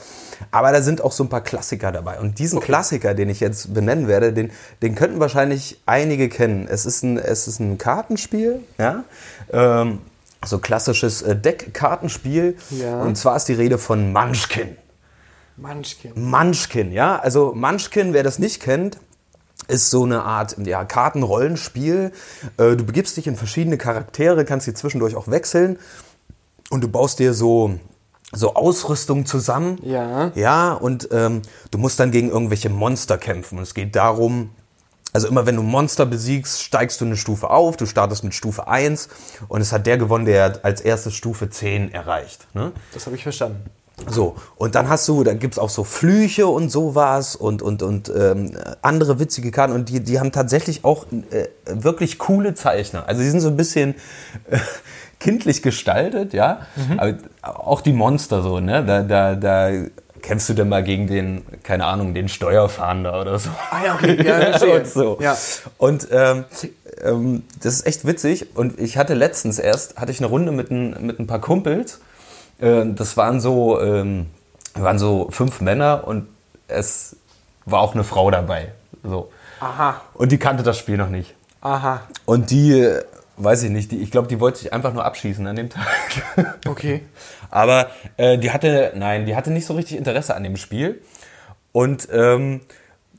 Aber da sind auch so ein paar Klassiker dabei. Und diesen Klassiker, den ich jetzt benennen werde, den, den könnten wahrscheinlich einige kennen. Es ist ein, es ist ein Kartenspiel, ja. Ähm, so klassisches äh, Deckkartenspiel. Ja. Und zwar ist die Rede von Munchkin. Munchkin. Munchkin, ja. Also Munchkin, wer das nicht kennt, ist so eine Art ja, Kartenrollenspiel. Äh, Du begibst dich in verschiedene Charaktere, kannst sie zwischendurch auch wechseln und du baust dir so, so Ausrüstung zusammen. Ja. Ja, und ähm, du musst dann gegen irgendwelche Monster kämpfen. Und es geht darum, also immer wenn du Monster besiegst, steigst du eine Stufe auf. Du startest mit Stufe 1 und es hat der gewonnen, der als erstes Stufe 10 erreicht. Ne? Das habe ich verstanden. So, und dann hast du, da gibt's auch so Flüche und sowas und, und, und ähm, andere witzige Karten und die, die haben tatsächlich auch äh, wirklich coole Zeichner. Also die sind so ein bisschen äh, kindlich gestaltet, ja. Aber auch die Monster so, ne? Da, da, da kämpfst du dann mal gegen den, keine Ahnung, den Steuerfahnder oder so. Ah ja, okay. Ja, <laughs> und so. Ja. Und ähm, ähm, das ist echt witzig. Und ich hatte letztens erst, hatte ich eine Runde mit ein, mit ein paar Kumpels. Äh, das waren so, ähm, waren so fünf Männer und es war auch eine Frau dabei. So. Aha. Und die kannte das Spiel noch nicht. Aha. Und die, weiß ich nicht, die, ich glaube, die wollte sich einfach nur abschießen an dem Tag. <laughs> Okay. Aber äh, die hatte, nein, die hatte nicht so richtig Interesse an dem Spiel. Und ähm,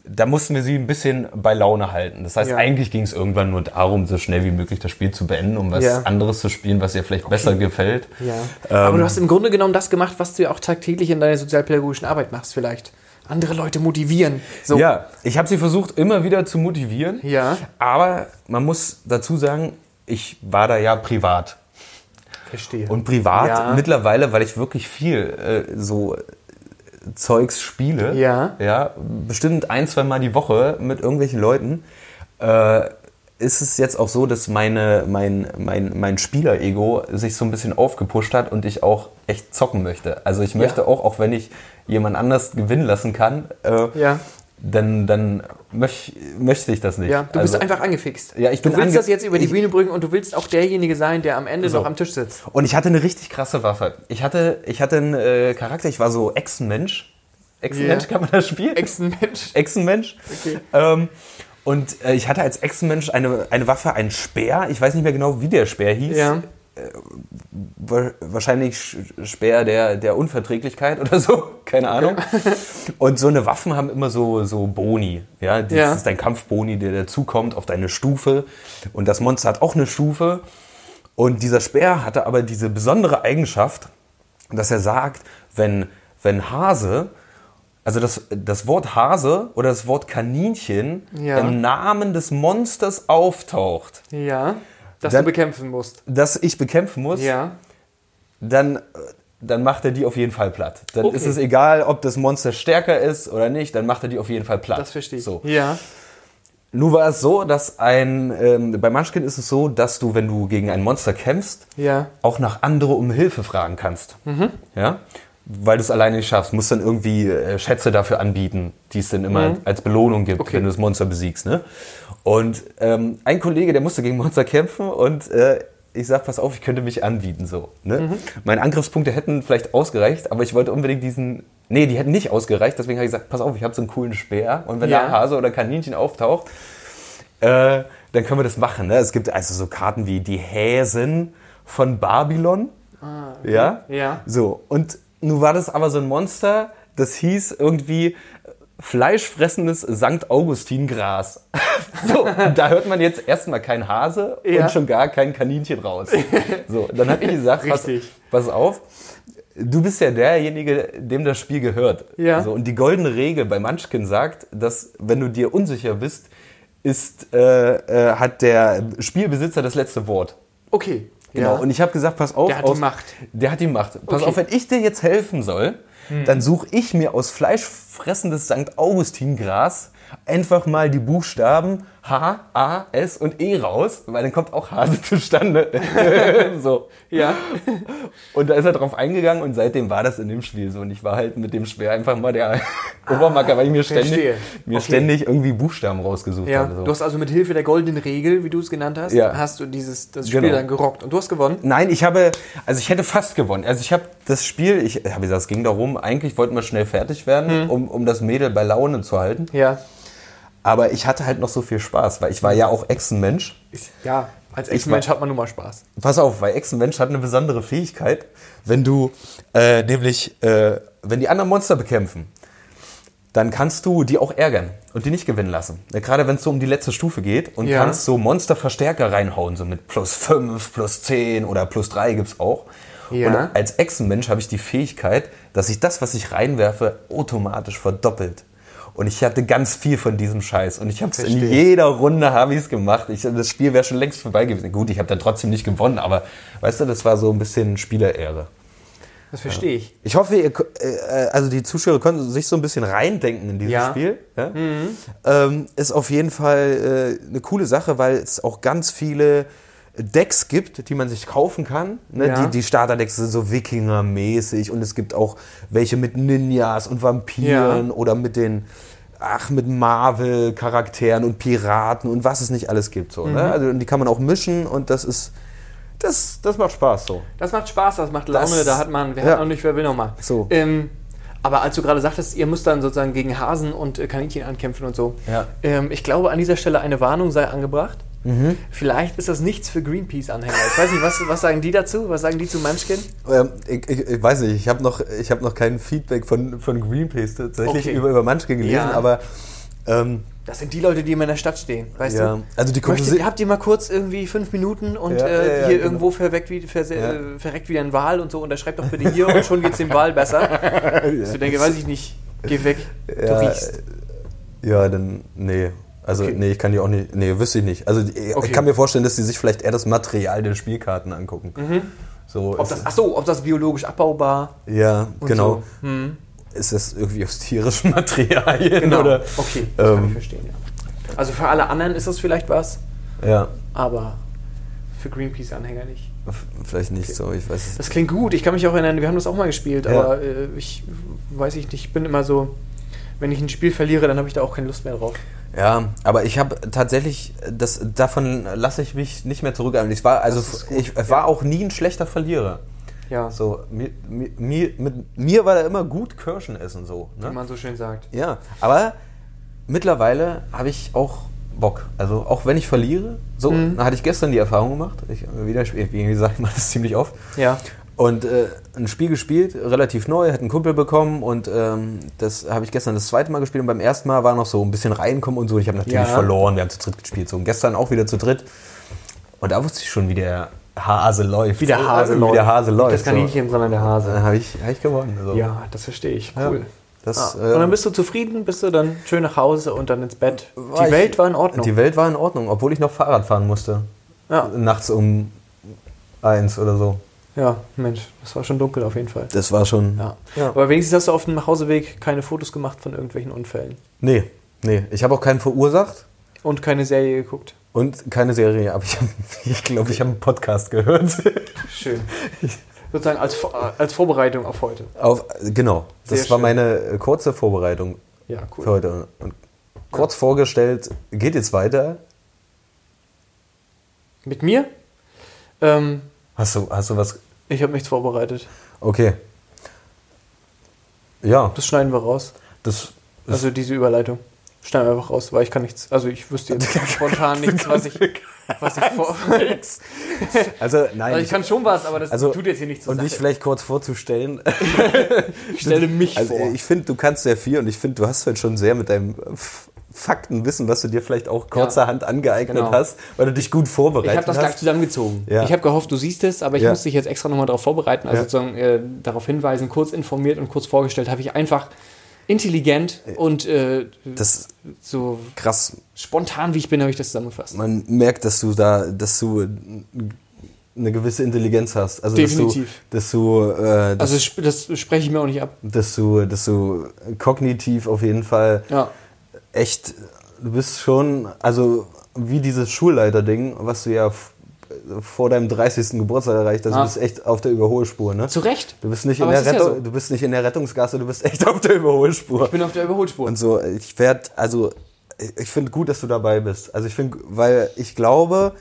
da mussten wir sie ein bisschen bei Laune halten. Das heißt, Ja. eigentlich ging es irgendwann nur darum, so schnell wie möglich das Spiel zu beenden, um was Ja. anderes zu spielen, was ihr vielleicht besser gefällt. Ja. Ähm, Aber du hast im Grunde genommen das gemacht, was du ja auch tagtäglich in deiner sozialpädagogischen Arbeit machst, vielleicht. Andere Leute motivieren. So. Ja, ich habe sie versucht, immer wieder zu motivieren. Ja. Aber man muss dazu sagen, ich war da ja privat. Verstehe. Und privat Ja. mittlerweile, weil ich wirklich viel äh, so Zeugs spiele, Ja. ja, bestimmt ein, zwei Mal die Woche mit irgendwelchen Leuten, äh, ist es jetzt auch so, dass meine, mein, mein, mein Spieler-Ego sich so ein bisschen aufgepusht hat und ich auch echt zocken möchte. Also ich möchte auch, auch wenn ich jemand anders gewinnen lassen kann, äh, Ja. Dann, dann möch, möchte ich das nicht. Ja, du also, bist einfach angefixt. Ja, ich du bin willst ange- das jetzt über die Bühne bringen und du willst auch derjenige sein, der am Ende So. noch am Tisch sitzt. Und ich hatte eine richtig krasse Waffe. Ich hatte, ich hatte einen äh, Charakter, ich war so Echsenmensch. Echsenmensch, Ja. kann man das spielen? Echsenmensch. Echsenmensch. Okay. Ähm, und äh, ich hatte als Echsenmensch eine, eine Waffe, einen Speer. Ich weiß nicht mehr genau, wie der Speer hieß. Ja. Wa- Wahrscheinlich Sch- Speer der, der Unverträglichkeit <laughs> oder so. Keine Ahnung. Und so eine Waffen haben immer so, so Boni. Ja, das Ja. ist dein Kampfboni, der dazukommt auf deine Stufe. Und das Monster hat auch eine Stufe. Und dieser Speer hatte aber diese besondere Eigenschaft, dass er sagt, wenn, wenn Hase, also das, das Wort Hase oder das Wort Kaninchen Ja. im Namen des Monsters auftaucht, Ja. Dass Dann- du bekämpfen musst. das ich bekämpfen muss, Ja. dann, äh, dann macht er die auf jeden Fall platt. Dann Okay. ist es egal, ob das Monster stärker ist oder nicht, dann macht er die auf jeden Fall platt. Das verstehe ich. So. Ja. Nun war es so, dass ein, ähm, bei Munchkin ist es so, dass du, wenn du gegen ein Monster kämpfst, Ja. auch nach andere um Hilfe fragen kannst. Mhm. Ja? Weil du es alleine nicht schaffst. Musst dann irgendwie äh, Schätze dafür anbieten, die es dann immer als Belohnung gibt, Mhm. Okay. wenn du das Monster besiegst. Ne? Und ähm, ein Kollege, der musste gegen Monster kämpfen und äh, ich sag, pass auf, ich könnte mich anbieten. So, ne? Mhm. Meine Angriffspunkte hätten vielleicht ausgereicht, aber ich wollte unbedingt diesen. Nee, die hätten nicht ausgereicht, deswegen habe ich gesagt, pass auf, ich habe so einen coolen Speer und wenn Ja. da Hase oder Kaninchen auftaucht, äh, dann können wir das machen. Ne? Es gibt also so Karten wie die Häsen von Babylon. Ja? Ja. So, und nun war das aber so ein Monster, das hieß irgendwie fleischfressendes St. Augustin-Gras. <laughs> so, da hört man jetzt erstmal kein Hase Ja. und schon gar kein Kaninchen raus. So, dann habe ich gesagt, pass, pass auf, du bist ja derjenige, dem das Spiel gehört. Ja. So, und die goldene Regel bei Munchkin sagt, dass wenn du dir unsicher bist, ist, äh, äh, hat der Spielbesitzer das letzte Wort. Okay. Genau. Ja. Und ich habe gesagt, pass auf. Der hat die aus, Macht. Der hat die Macht. Pass Okay. Hm. auf, wenn ich dir jetzt helfen soll, dann suche ich mir aus fleischfressendes St. Augustin-Gras einfach mal die Buchstaben H, A, S und E raus, weil dann kommt auch Hase <laughs> zustande. <laughs> so. ja. Und da ist er drauf eingegangen und seitdem war das in dem Spiel so. Und ich war halt mit dem Speer einfach mal der Obermacker, weil ich mir ständig, verstehe. mir Okay. ständig irgendwie Buchstaben rausgesucht Ja, habe. So. du hast also mit Hilfe der goldenen Regel, wie du es genannt hast, Ja. hast du dieses das Spiel Genau. dann gerockt und du hast gewonnen. Nein, ich habe, also ich hätte fast gewonnen. Also ich habe das Spiel, ich habe gesagt, es ging darum, eigentlich wollten wir schnell fertig werden, Hm. um, um das Mädel bei Laune zu halten. Ja. Aber ich hatte halt noch so viel Spaß, weil ich war ja auch Echsenmensch. Ja, als Ich Ex-Mensch hat man nun mal Spaß. Pass auf, weil Echsenmensch hat eine besondere Fähigkeit, wenn du äh, nämlich, äh, wenn die anderen Monster bekämpfen, dann kannst du die auch ärgern und die nicht gewinnen lassen. Gerade wenn es so um die letzte Stufe geht und Ja. kannst so Monsterverstärker reinhauen, so mit plus 5, plus 10 oder plus 3 gibt's auch. Ja. Und als Echsenmensch habe ich die Fähigkeit, dass sich das, was ich reinwerfe, automatisch verdoppelt. Und ich hatte ganz viel von diesem Scheiß. Und ich habe es in jeder Runde habe ich es gemacht. Ich, das Spiel wäre schon längst vorbei gewesen. Gut, ich habe dann trotzdem nicht gewonnen, aber weißt du, das war so ein bisschen Spielerehre. Das verstehe ich. Ich hoffe, ihr, ko- äh, also die Zuschauer können sich so ein bisschen reindenken in dieses Ja. Spiel. Ja? Ähm, ist auf jeden Fall äh, eine coole Sache, weil es auch ganz viele Decks gibt, die man sich kaufen kann. Ne? Ja. Die, die Starterdecks sind so Wikinger-mäßig und es gibt auch welche mit Ninjas und Vampiren Ja. oder mit den ach, mit Marvel-Charakteren und Piraten und was es nicht alles gibt. So, Mhm. ne? also, und die kann man auch mischen und das ist, das, das macht Spaß so. Das macht Spaß, das macht Laune, Das- da hat man, wer ja. hat noch nicht, wer will noch mal. So. Ähm, aber als du gerade sagtest, ihr müsst dann sozusagen gegen Hasen und äh, Kaninchen ankämpfen und so. Ja. Ähm, ich glaube, an dieser Stelle eine Warnung sei angebracht. Mhm. Vielleicht ist das nichts für Greenpeace-Anhänger. Ich weiß nicht, was, was sagen die dazu? Was sagen die zu Munchkin? Ähm, ich, ich, ich weiß nicht, ich habe noch, ich hab noch kein Feedback von, von Greenpeace tatsächlich Okay. über, über Munchkin gelesen, Ja. aber ähm, Das sind die Leute, die immer in der Stadt stehen, weißt ja, du? also die Möchtet, habt ihr mal kurz irgendwie fünf Minuten und Ja, äh, ja, ja, hier genau. irgendwo verweckt wie, Ja. äh, verreckt wieder ein Wal und so und schreibt doch bitte hier und schon geht's dem Wal besser. <laughs> Dass du denkst, weiß ich nicht, geh weg, du ja, riechst. ja, dann, nee. Also, Okay. nee, ich kann die auch nicht, nee, wüsste ich nicht. Also, ich Okay. kann mir vorstellen, dass die sich vielleicht eher das Material der Spielkarten angucken. So, Mhm. Ob es- das, ach so, ob das biologisch abbaubar ja, genau. so. Hm. ist das irgendwie aus tierischen <laughs> Materialien Genau. oder? Okay, das kann Ähm. ich verstehen, ja. Also für alle anderen ist das vielleicht was, Ja, aber für Greenpeace-Anhänger nicht. vielleicht nicht so, ich weiß es Das klingt gut. Ich kann mich auch erinnern, wir haben das auch mal gespielt, Ja. aber äh, ich weiß ich nicht, ich bin immer so, wenn ich ein Spiel verliere, dann habe ich da auch keine Lust mehr drauf. Ja, aber ich habe tatsächlich, das, davon lasse ich mich nicht mehr zurück. Ich war, also ich war auch nie ein schlechter Verlierer. Ja, So, mir, mir, mit mir war da immer gut Kirschen essen, so. wie Ne? man so schön sagt. Ja, aber mittlerweile habe ich auch Bock. Also auch wenn ich verliere, so Mhm. da hatte ich gestern die Erfahrung gemacht. Ich, wieder, wie gesagt, ich mache das ziemlich oft. Ja. Und äh, ein Spiel gespielt, relativ neu, hat einen Kumpel bekommen und ähm, das habe ich gestern das zweite Mal gespielt und beim ersten Mal war noch so ein bisschen reinkommen und so. Ich habe natürlich Ja. verloren, wir haben zu dritt gespielt. So und gestern auch wieder zu dritt. Und da wusste ich schon, wie der Hase läuft. Wie der Hase Wie läuft. der Hase Nicht läuft. das Kaninchen, sondern der So. Hase. Dann habe ich, hab ich gewonnen. So. Ja, das verstehe ich. Ja. Cool. Das, Ah. und dann äh, bist du zufrieden, bist du dann schön nach Hause und dann ins Bett. Die ich- Welt war in Ordnung. Die Welt war in Ordnung, obwohl ich noch Fahrrad fahren musste. ja. Nachts um eins oder so. Ja, Mensch, das war schon dunkel auf jeden Fall. Das war schon. Ja. Ja. Aber wenigstens hast du auf dem Nachhauseweg keine Fotos gemacht von irgendwelchen Unfällen. Nee, nee. Ich habe auch keinen verursacht Und keine Serie geguckt. und keine Serie. Aber ich glaube, <laughs> ich, glaub, ich habe einen Podcast gehört. <laughs> Schön. Sozusagen als, Vor- als Vorbereitung auf heute. Auf, genau. Das Sehr war schön. meine äh, kurze Vorbereitung Ja, für cool. heute. Und kurz vorgestellt, geht jetzt weiter. Mit mir? Ähm, Hast du, hast du was? Ich habe nichts vorbereitet. Okay. Ja, Das schneiden wir raus. das. Also diese Überleitung. Schneiden wir einfach raus, weil ich kann nichts. Also ich wüsste jetzt <laughs> spontan nichts, was ich, was ich vor. <laughs> also, nein. Also ich kann schon was, aber das Also, tut jetzt hier nichts und dich vielleicht kurz vorzustellen. <laughs> Ich stelle mich Also vor. ich finde, du kannst sehr viel und ich finde, du hast halt schon sehr mit deinem F- Faktenwissen, was du dir vielleicht auch kurzerhand angeeignet genau. hast, weil du dich gut vorbereitet Ich habe das gleich hast. zusammengezogen. Ja. Ich habe gehofft, du siehst es, aber ich Ja. musste dich jetzt extra nochmal darauf vorbereiten, also Ja. sozusagen äh, darauf hinweisen, kurz informiert und kurz vorgestellt, habe ich einfach intelligent und äh, Das so krass. spontan wie ich bin, habe ich das zusammengefasst. Man merkt, dass du da, dass du eine gewisse Intelligenz hast. Also Definitiv. Dass du, dass du, äh, dass, Also das spreche ich mir auch nicht ab. dass du, dass du kognitiv auf jeden Fall Ja. Echt, du bist schon, also wie dieses Schulleiter-Ding, was du ja vor deinem 30. Geburtstag erreicht hast, Ah. du bist echt auf der Überholspur, ne? Zu Recht. Du bist nicht in der ja so. du bist nicht in der Rettungsgasse, du bist echt <laughs> auf der Überholspur. Ich bin auf der Überholspur. Und so, ich werde, also ich finde gut, dass du dabei bist. Also ich finde, weil ich glaube,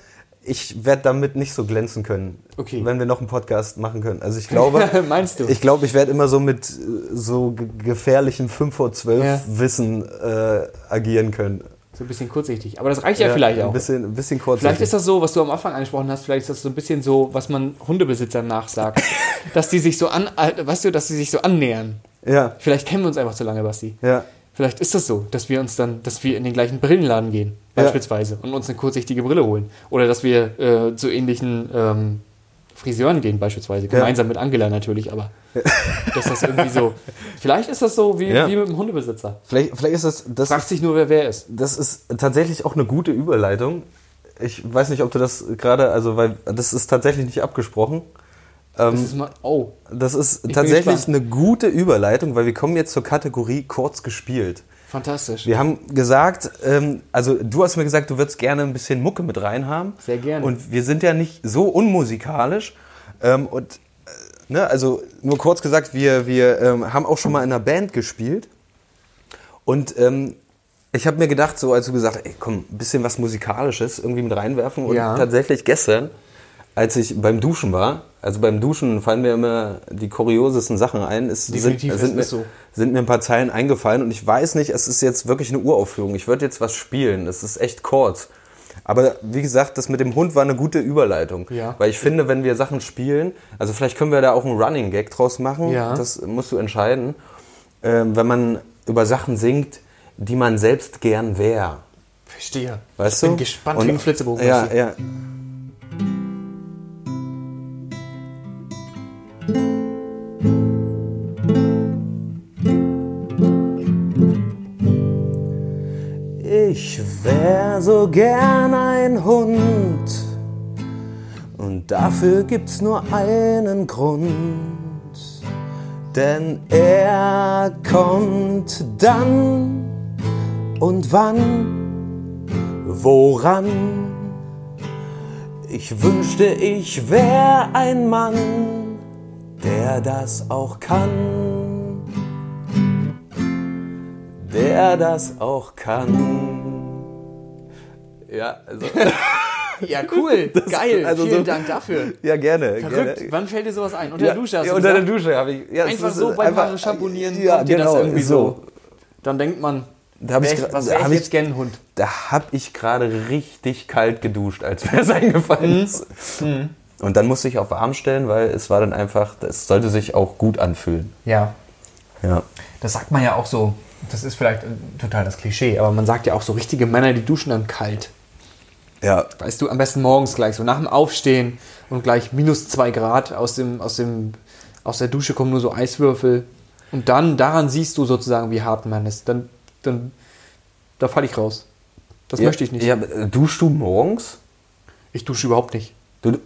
ich werde damit nicht so glänzen können, Okay. wenn wir noch einen Podcast machen können. Also ich glaube, <laughs> Meinst du? ich glaube, ich werde immer so mit äh, so ge- gefährlichem 5 vor 12 Ja. Wissen äh, agieren können. so ein bisschen kurzsichtig. Aber das reicht ja, vielleicht auch. Ein bisschen, ein bisschen kurz. Vielleicht ist das so, was du am Anfang angesprochen hast, vielleicht ist das so ein bisschen so, was man Hundebesitzern nachsagt. <laughs> dass die sich so an, äh, weißt du, dass die sich so annähern. Ja, Vielleicht kennen wir uns einfach zu lange, Basti. ja. Vielleicht ist das so, dass wir uns dann, dass wir in den gleichen Brillenladen gehen, Ja. beispielsweise, und uns eine kurzsichtige Brille holen. Oder dass wir äh, zu ähnlichen ähm, Friseuren gehen, beispielsweise. Gemeinsam mit Angela natürlich, aber <laughs> dass das irgendwie so. Vielleicht ist das so wie, Ja. wie mit dem Hundebesitzer. Vielleicht, vielleicht ist das, das Fragt sich nur, wer wer ist. Das ist tatsächlich auch eine gute Überleitung. Ich weiß nicht, ob du das gerade, also weil das ist tatsächlich nicht abgesprochen. Das Ähm, ist mal, oh, das ist tatsächlich eine gute Überleitung, weil wir kommen jetzt zur Kategorie kurz gespielt. fantastisch. Wir haben gesagt, ähm, also du hast mir gesagt, du würdest gerne ein bisschen Mucke mit reinhaben. Sehr gerne. Und wir sind ja nicht so unmusikalisch. Ähm, und äh, ne, also nur kurz gesagt, wir, wir ähm, haben auch schon mal in einer Band gespielt. Und ähm, ich habe mir gedacht, so als du gesagt hast, ey, komm, ein bisschen was Musikalisches irgendwie mit reinwerfen. Und Ja. tatsächlich gestern, als ich beim Duschen war, also beim Duschen fallen mir immer die kuriosesten Sachen ein. Es sind, sind, mir, so. sind mir ein paar Zeilen eingefallen und ich weiß nicht, es ist jetzt wirklich eine Uraufführung. Ich würde jetzt was spielen. Es ist echt kurz. Aber wie gesagt, das mit dem Hund war eine gute Überleitung. Ja. Weil ich finde, wenn wir Sachen spielen, also vielleicht können wir da auch einen Running Gag draus machen. Ja. Das musst du entscheiden. Ähm, wenn man über Sachen singt, die man selbst gern wäre. Verstehe. Weißt ich du? bin gespannt Und- wie ein Flitzebogen. Ja, ja. Wär so gern ein Hund und dafür gibt's nur einen Grund. Denn er kommt dann und wann, woran? Ich wünschte, ich wär ein Mann, der das auch kann. Der das auch kann. Ja, also. <laughs> Ja, cool. <laughs> Geil. also Vielen so- Dank dafür. Ja, gerne. Verrückt. gerne. Wann fällt dir sowas ein? Unter ja, der Dusche hast ja, du unter der gesagt? Dusche habe ich. Ja, Einfach ist so beim einfach- Haare schamponieren ja, kommt dir genau, das irgendwie so. so. Dann denkt man, Da hab ich ich, was wäre ich jetzt gern Hund? Da habe ich gerade richtig kalt geduscht, als mir das <laughs> eingefallen ist. Und dann musste ich auf warm stellen, weil es war dann einfach, es sollte sich auch gut anfühlen. Ja, Ja. das sagt man ja auch so. Das ist vielleicht äh, total das Klischee, Aber man sagt ja auch so richtige Männer, die duschen dann kalt. Ja. Weißt du, am besten morgens gleich, so nach dem Aufstehen und gleich minus zwei Grad aus, dem, aus, dem, aus der Dusche kommen nur so Eiswürfel. Und dann, daran siehst du sozusagen, wie hart man ist. Dann, dann da falle ich raus. Das möchte ich nicht. Ja, äh, duschst du morgens? Ich dusche überhaupt nicht. Du,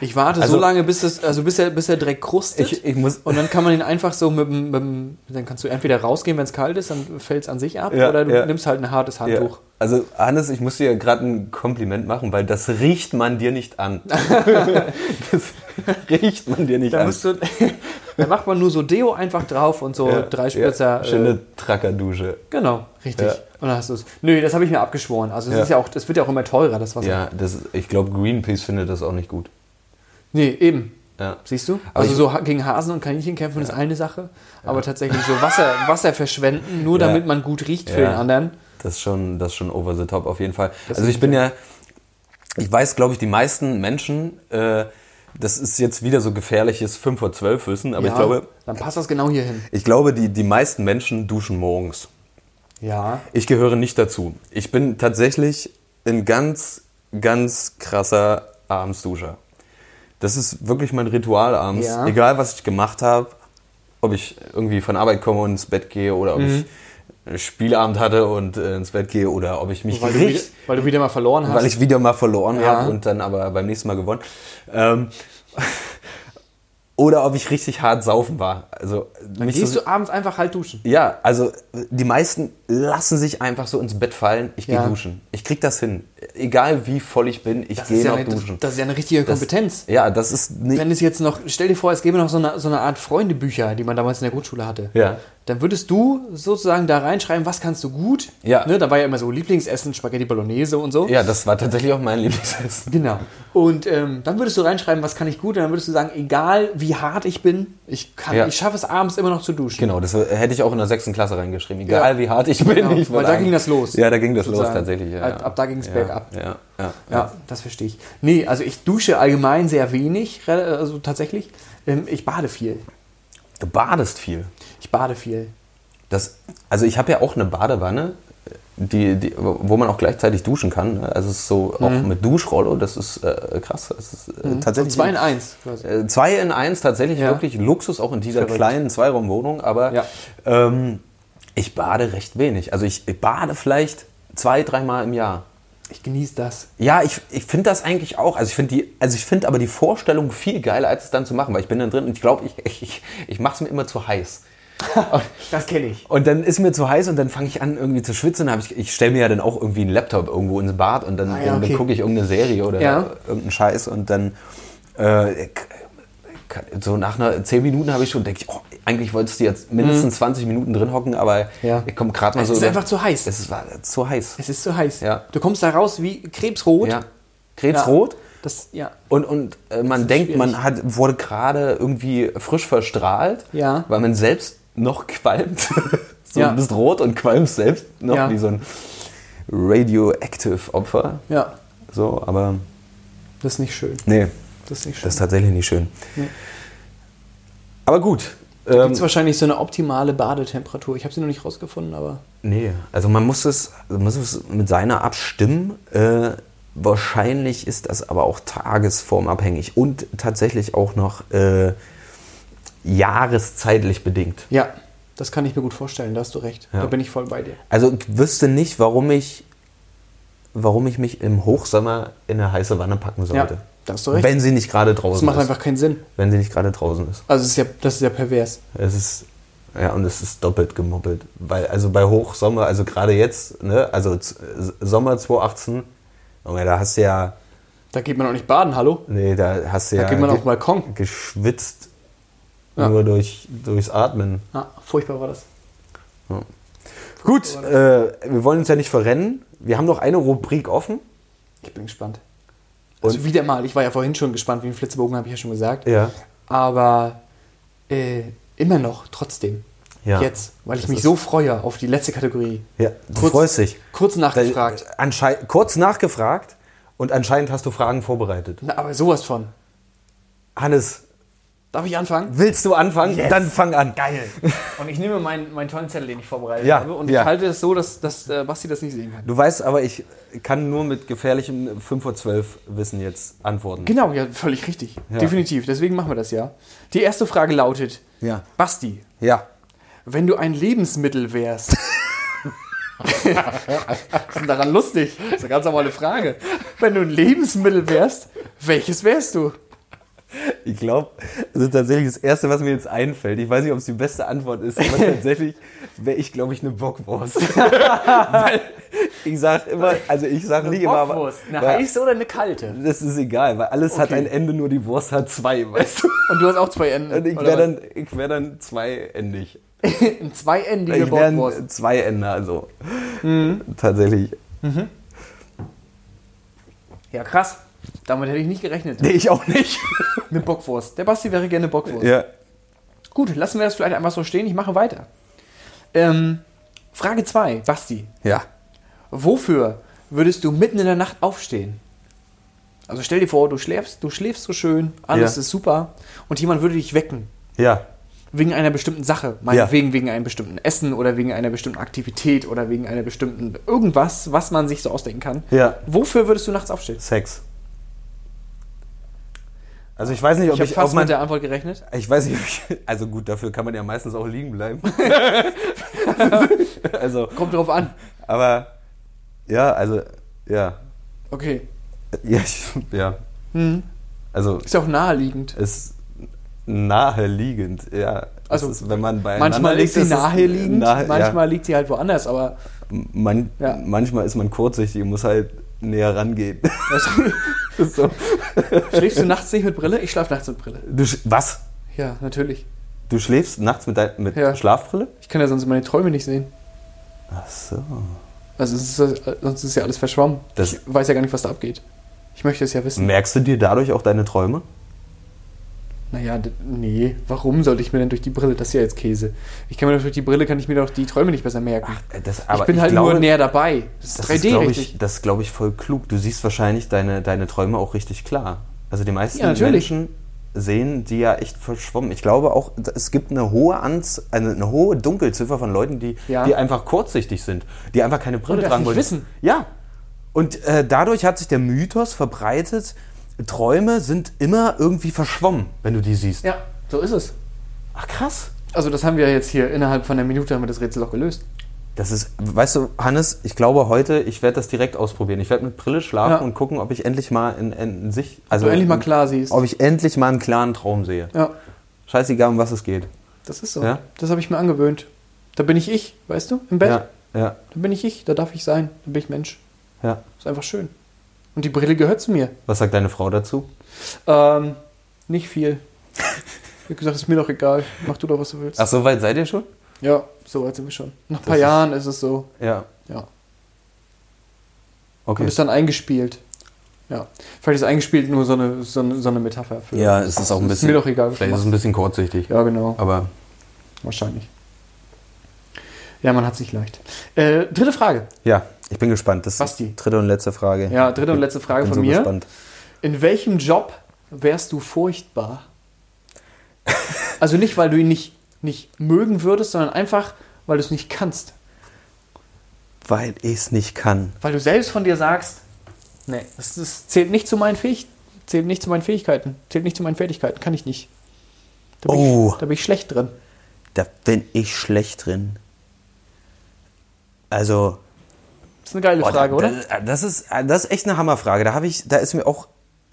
Ich warte Also- so lange, bis, das, also bis, er, bis er direkt krustet. ich, ich muss. und dann kann man ihn einfach so mit, dem- dann kannst du entweder rausgehen, wenn es kalt ist, dann fällt es an sich ab, Ja, oder du ja. nimmst halt ein hartes Ja. Handtuch. Also, Hannes, ich muss dir gerade ein Kompliment machen, weil das riecht man dir nicht an. <laughs> das riecht man dir nicht Da an. du, <laughs> da macht man nur so Deo einfach drauf und so Ja, drei Spritzer. Ja, schöne äh, Trackerdusche. genau, richtig. Ja. Und dann hast du es. Nö, das habe ich mir abgeschworen. Also Ja. ist ja auch, das wird ja auch immer teurer, das Wasser. Ja, das, ich glaube, Greenpeace findet das auch nicht gut. Nee, eben. Ja. Siehst du? Aber also so gegen Hasen und Kaninchen kämpfen ist eine Sache, aber tatsächlich so Wasser, <laughs> Wasser verschwenden, nur Ja. damit man gut riecht für Ja. den anderen. Das ist schon, das ist schon over the top auf jeden Fall. Das also ich bin ja, ich weiß, glaube ich, die meisten Menschen, äh, das ist jetzt wieder so gefährliches 5 vor 12 Wissen, aber ja, ich glaube, dann passt das genau hier hin. ich glaube, die, die meisten Menschen duschen morgens. Ja. Ich gehöre nicht dazu. Ich bin tatsächlich ein ganz, ganz krasser Abendsduscher. Das ist wirklich mein Ritual abends. Ja. Egal, was ich gemacht habe, ob ich irgendwie von Arbeit komme und ins Bett gehe oder ob Mhm. ich Spielabend hatte und äh, ins Bett gehe oder ob ich mich Weil du, wieder, weil du wieder mal verloren hast. weil ich wieder mal verloren Ja. habe und dann aber beim nächsten Mal gewonnen. Ähm, <laughs> oder ob ich richtig hart saufen war. Also dann gehst so, du abends einfach halt duschen. ja, also die meisten lassen sich einfach so ins Bett fallen. Ich gehe Ja. duschen. Ich krieg das hin. Egal wie voll ich bin, ich gehe ja noch eine, duschen. das ist ja eine richtige Das- Kompetenz. Ja, das ist nicht. Wenn es jetzt noch, stell dir vor, es gäbe noch so eine, so eine Art Freundebücher, die man damals in der Grundschule hatte. Ja. Dann würdest du sozusagen da reinschreiben, was kannst du gut. Ja. Ne, da war ja immer so Lieblingsessen, Spaghetti Bolognese und so. Ja, das war tatsächlich auch mein Lieblingsessen. Genau. Und ähm, dann würdest du reinschreiben, was kann ich gut. Und dann würdest du sagen, egal wie hart ich bin, ich, kann, Ja. ich schaffe es abends immer noch zu duschen. Genau, das hätte ich auch in der sechsten Klasse reingeschrieben. Egal Ja. wie hart ich bin. Genau, ich weil da ging das los, Ja, da ging das los sozusagen. tatsächlich. Ja, Ab- ab da ging's ja, bergab. Ja, ja, ja. Das verstehe ich. Nee, also ich dusche allgemein sehr wenig, also tatsächlich. Ähm, ich bade viel. Du badest viel. Ich bade viel. Das, also ich habe ja auch eine Badewanne, die, die, wo man auch gleichzeitig duschen kann. ne? Also es ist so auch mit Duschrolle, das ist äh, krass. Das ist äh, So tatsächlich zwei in eins quasi. Äh, Zwei in eins, tatsächlich Ja. wirklich Luxus, auch in dieser kleinen Zweiraumwohnung, aber Ja. ähm, ich bade recht wenig. Also ich, ich bade vielleicht zwei, dreimal im Jahr. Ich genieße das. Ja, ich, ich finde das eigentlich auch. Also ich finde die, also ich finde aber die Vorstellung viel geiler, als es dann zu machen, weil ich bin dann drin und ich glaube, ich, ich, ich mache es mir immer zu heiß. <laughs> Das kenne ich. Und dann ist mir zu heiß und dann fange ich an irgendwie zu schwitzen. Ich ich stelle mir ja dann auch irgendwie einen Laptop irgendwo ins Bad und dann, Ah ja, okay. dann gucke ich irgendeine Serie oder Ja. irgendeinen Scheiß und dann äh, so nach einer 10 Minuten habe ich schon, denke ich, oh, eigentlich wolltest du jetzt mindestens 20 Minuten drin hocken, aber Mhm. Ja. ich komme gerade mal Es so. ist über- einfach zu heiß. Es war zu heiß. Es ist zu heiß. Ja. Du kommst da raus wie krebsrot. Ja. Krebsrot. Das, ja. Und, und äh, man ist denkt, man schwierig. hat, wurde gerade irgendwie frisch verstrahlt, Ja. weil man selbst noch qualmt. <laughs> so, Ja. Du bist rot und qualmst selbst noch Ja. wie so ein radioactive Opfer. Ja. So, aber Das ist nicht schön. nee, Das ist nicht schön. das ist tatsächlich nicht schön. Nee. Aber gut. Gibt Ähm, es wahrscheinlich so eine optimale Badetemperatur. Ich habe sie noch nicht rausgefunden, aber. nee, also man muss es, man muss es mit seiner abstimmen. Äh, wahrscheinlich ist das aber auch tagesformabhängig und tatsächlich auch noch äh, jahreszeitlich bedingt. Ja, das kann ich mir gut vorstellen, da hast du recht. Ja. Da bin ich voll bei dir. Also ich wüsste nicht, warum ich, warum ich mich im Hochsommer in eine heiße Wanne packen Ja, sollte. Da hast du recht. Wenn sie nicht gerade das draußen macht ist. einfach keinen Sinn. Wenn sie nicht gerade draußen ist. Also, ist ja, das ist ja pervers. Es ist, ja, und es ist doppelt gemoppelt. Weil, also bei Hochsommer, also gerade jetzt, ne, also Sommer 2018, Junge, da hast du ja, Da geht man auch nicht baden, hallo? nee, da hast du Da ja geht man auf den Balkon. geschwitzt Ja. nur durch, durchs Atmen. Ja, furchtbar war das. Gut, äh, wir wollen uns ja nicht verrennen. Wir haben noch eine Rubrik offen. Ich bin gespannt. Also wieder mal, ich war ja vorhin schon gespannt, wie ein Flitzebogen, habe ich ja schon gesagt. Ja. Aber äh, immer noch, trotzdem. Ja. Jetzt, weil ich Das mich so freue auf die letzte Kategorie. Ja, du Kurz- freust dich. Kurz nachgefragt. Da, anschei- kurz nachgefragt und anscheinend hast du Fragen vorbereitet. Na, aber sowas von. Hannes, Darf ich anfangen? willst du anfangen? Yes. Dann fang an. Geil. Und ich nehme meinen, meinen tollen Zettel, den ich vorbereitet Ja, habe, und ja. ich halte es so, dass, dass äh, Basti das nicht sehen kann. Du weißt aber, ich kann nur mit gefährlichem 5 vor 12 Wissen jetzt antworten. Genau, ja, völlig richtig. Ja. Definitiv. Deswegen machen wir das ja. Die erste Frage lautet: Ja. Basti, Ja. wenn du ein Lebensmittel wärst. <laughs> Was ist denn daran lustig? Das ist eine ganz normale Frage. Wenn du ein Lebensmittel wärst, welches wärst du? <laughs> Ich glaube, das ist tatsächlich das Erste, was mir jetzt einfällt. Ich weiß nicht, ob es die beste Antwort ist, aber <laughs> tatsächlich wäre ich, glaube ich, eine Bockwurst. <laughs> weil ich sage immer, also ich sage nicht immer, Bockwurst. Eine weil- heiße oder eine kalte? das ist egal, weil alles hat Okay. ein Ende, nur die Wurst hat zwei, weißt du? Und du hast auch zwei Enden. Und ich wäre dann, ich wär dann zweiendig. ein zweiendige Ich wäre Bockwurst. ein Zweiender, also. Mhm. Tatsächlich. Ja, krass. Damit hätte ich nicht gerechnet. Nee, ich auch nicht. <laughs> Eine Bockwurst. Der Basti wäre gerne Bockwurst. ja. Gut, lassen wir das vielleicht einfach so stehen. Ich mache weiter. Ähm, Frage 2, Basti. Ja. Wofür würdest du mitten in der Nacht aufstehen? Also stell dir vor, du schläfst, du schläfst so schön, alles Ja. ist super und jemand würde dich wecken. Ja. Wegen einer bestimmten Sache. Meinetwegen wegen einem bestimmten Essen oder wegen einer bestimmten Aktivität oder wegen einer bestimmten irgendwas, was man sich so ausdenken kann. Ja. Wofür würdest du nachts aufstehen? Sex. Also ich weiß nicht, ob Ich ich, fast man, mit der Antwort gerechnet. ich weiß nicht, ob ich, also gut, dafür kann man ja meistens auch liegen bleiben. <laughs> also, Kommt drauf an. aber ja, also ja, Okay. ja, ich, ja. Hm. Also Ist ja auch naheliegend. ist naheliegend, ja. Also, ist, wenn man beieinander Manchmal liegt, ist sie naheliegend, nahe- manchmal liegt sie halt woanders, aber ja, man, Ja. manchmal ist man kurzsichtig und muss halt näher <laughs> du, so. schläfst du nachts nicht mit Brille? Ich schlafe nachts mit Brille. du, was? Ja, natürlich. Du schläfst nachts mit, mit Ja. Schlafbrille? Ich kann ja sonst meine Träume nicht sehen. Ach so. Also ist, sonst ist ja alles verschwommen. Das- ich weiß ja gar nicht, was da abgeht. Ich möchte es ja wissen. Merkst du dir dadurch auch deine Träume? Naja, nee, warum sollte ich mir denn durch die Brille, das ist ja jetzt Käse. Ich kann mir doch durch die Brille, kann ich mir doch die Träume nicht besser merken. Äh, Das, ich bin halt nur näher dabei. Das ist Das ist, 3D, glaube richtig. ich, das ist, glaube ich, voll klug. Du siehst wahrscheinlich deine, deine Träume auch richtig klar. Also die meisten Ja. Menschen sehen die ja echt verschwommen. Ich glaube auch, es gibt eine hohe Anz eine, eine hohe Dunkelziffer von Leuten, die, Ja. die einfach kurzsichtig sind, die einfach keine Brille Und tragen wollen. wissen. Ja. Und äh, dadurch hat sich der Mythos verbreitet, Träume sind immer irgendwie verschwommen, wenn du die siehst. Ja, so ist es. Ach krass. Also das haben wir jetzt hier innerhalb von einer Minute haben wir das Rätsel auch gelöst. Das ist, weißt du, Hannes, ich glaube heute, ich werde das direkt ausprobieren. Ich werde mit Brille schlafen Ja. und gucken, ob ich endlich mal in, in sich, also du endlich mal klar siehst. ob ich endlich mal einen klaren Traum sehe. Ja, Scheißegal, um was es geht. das ist so. Ja? Das habe ich mir angewöhnt. Da bin ich ich, weißt du, im Bett. Ja, ja, Da bin ich ich, da darf ich sein. Da bin ich Mensch. ja. Ist einfach schön. Und die Brille gehört zu mir. Was sagt deine Frau dazu? Ähm, nicht viel. <laughs> Ich habe gesagt, ist mir doch egal. Mach du doch, was du willst. Ach, so weit seid ihr schon? Ja, so weit sind wir schon. Nach ein paar ist- Jahren ist es so. Ja. Ja. Okay. Und ist dann eingespielt. Ja. Vielleicht ist eingespielt nur so eine, so eine, so eine Metapher. Für, Ja, es ist auch ein bisschen. Ist mir doch egal. Vielleicht ist es ein bisschen kurzsichtig. Ja, genau. Aber Wahrscheinlich. Ja, man hat es nicht leicht. Äh, dritte Frage. ja, ich bin gespannt. Das ist Basti. die dritte und letzte Frage. Ja, dritte und letzte Frage bin von so mir. Gespannt. In welchem Job wärst du furchtbar? Also nicht, weil du ihn nicht, nicht mögen würdest, sondern einfach, weil du es nicht kannst. Weil ich es nicht kann. Weil du selbst von dir sagst, nee, das, das zählt nicht zu meinen Fähig zählt nicht zu meinen Fähigkeiten, zählt nicht zu meinen Fertigkeiten, kann ich nicht. Da bin, Oh. ich, da bin ich schlecht drin. Da bin ich schlecht drin. Also, Das ist eine geile Frage, da, oder? da- Das ist, das ist echt eine Hammerfrage. Da habe ich, da ist mir auch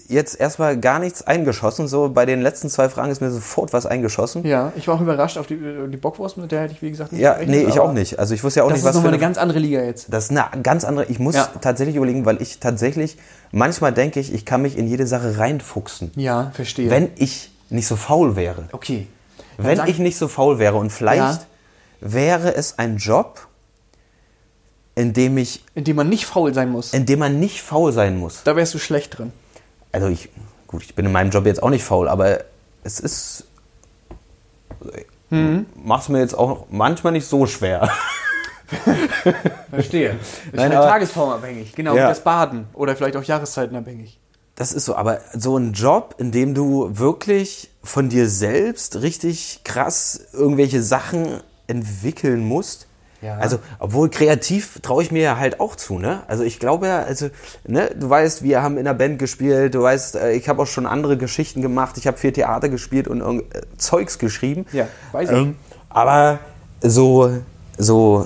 jetzt erstmal gar nichts eingeschossen. So bei den letzten zwei Fragen ist mir sofort was eingeschossen. Ja, ich war auch überrascht auf die, äh, die Bockwurst, mit der hätte ich, wie gesagt, nicht Ja, gerechnet, nee, ich auch nicht. Also ich wusste ja auch Das nicht, ist was für nochmal eine eine ganz andere Liga jetzt. Das ist eine ganz andere. Ich muss Ja. tatsächlich überlegen, weil ich tatsächlich, manchmal denke ich, ich kann mich in jede Sache reinfuchsen. Ja, verstehe. Wenn ich nicht so faul wäre. okay. Dann Wenn sag- ich nicht so faul wäre und vielleicht Ja. wäre es ein Job, in dem ich, In dem man nicht faul sein muss. in dem man nicht faul sein muss. Da wärst du schlecht drin. Also ich, gut, ich bin in meinem Job jetzt auch nicht faul, aber es ist, Mhm. macht es mir jetzt auch manchmal nicht so schwer. <laughs> Verstehe. <laughs> Ist Nein, halt aber- tagesformabhängig. Genau, Ja. das Baden. Oder vielleicht auch jahreszeitenabhängig. Das ist so, aber so ein Job, in dem du wirklich von dir selbst richtig krass irgendwelche Sachen entwickeln musst. Ja. Also, obwohl kreativ traue ich mir ja halt auch zu, ne? Also ich glaube ja, also, ne, du weißt, wir haben in der Band gespielt, du weißt, äh, ich habe auch schon andere Geschichten gemacht, ich habe viel Theater gespielt und äh, Zeugs geschrieben. Ja, weiß ich. Ähm, aber so, so,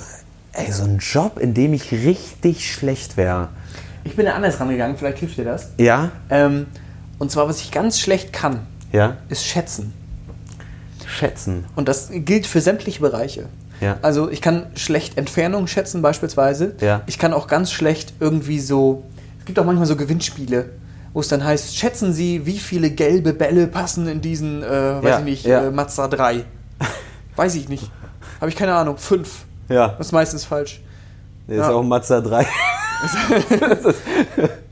ey, so ein Job, in dem ich richtig schlecht wäre. Ich bin da anders rangegangen, vielleicht hilft dir das. Ja? Ähm, und zwar, was ich ganz schlecht kann, Ja? ist schätzen. Schätzen. Und das gilt für sämtliche Bereiche. Ja. Also ich kann schlecht Entfernung schätzen beispielsweise. Ja. Ich kann auch ganz schlecht irgendwie so, es gibt auch manchmal so Gewinnspiele, wo es dann heißt, schätzen Sie, wie viele gelbe Bälle passen in diesen, äh, weiß Ja, ich nicht, äh, Mazda 3. weiß ich nicht. <laughs> Habe ich keine Ahnung. Fünf. Ja. Das ist meistens falsch. Der ist auch Mazda 3. <laughs>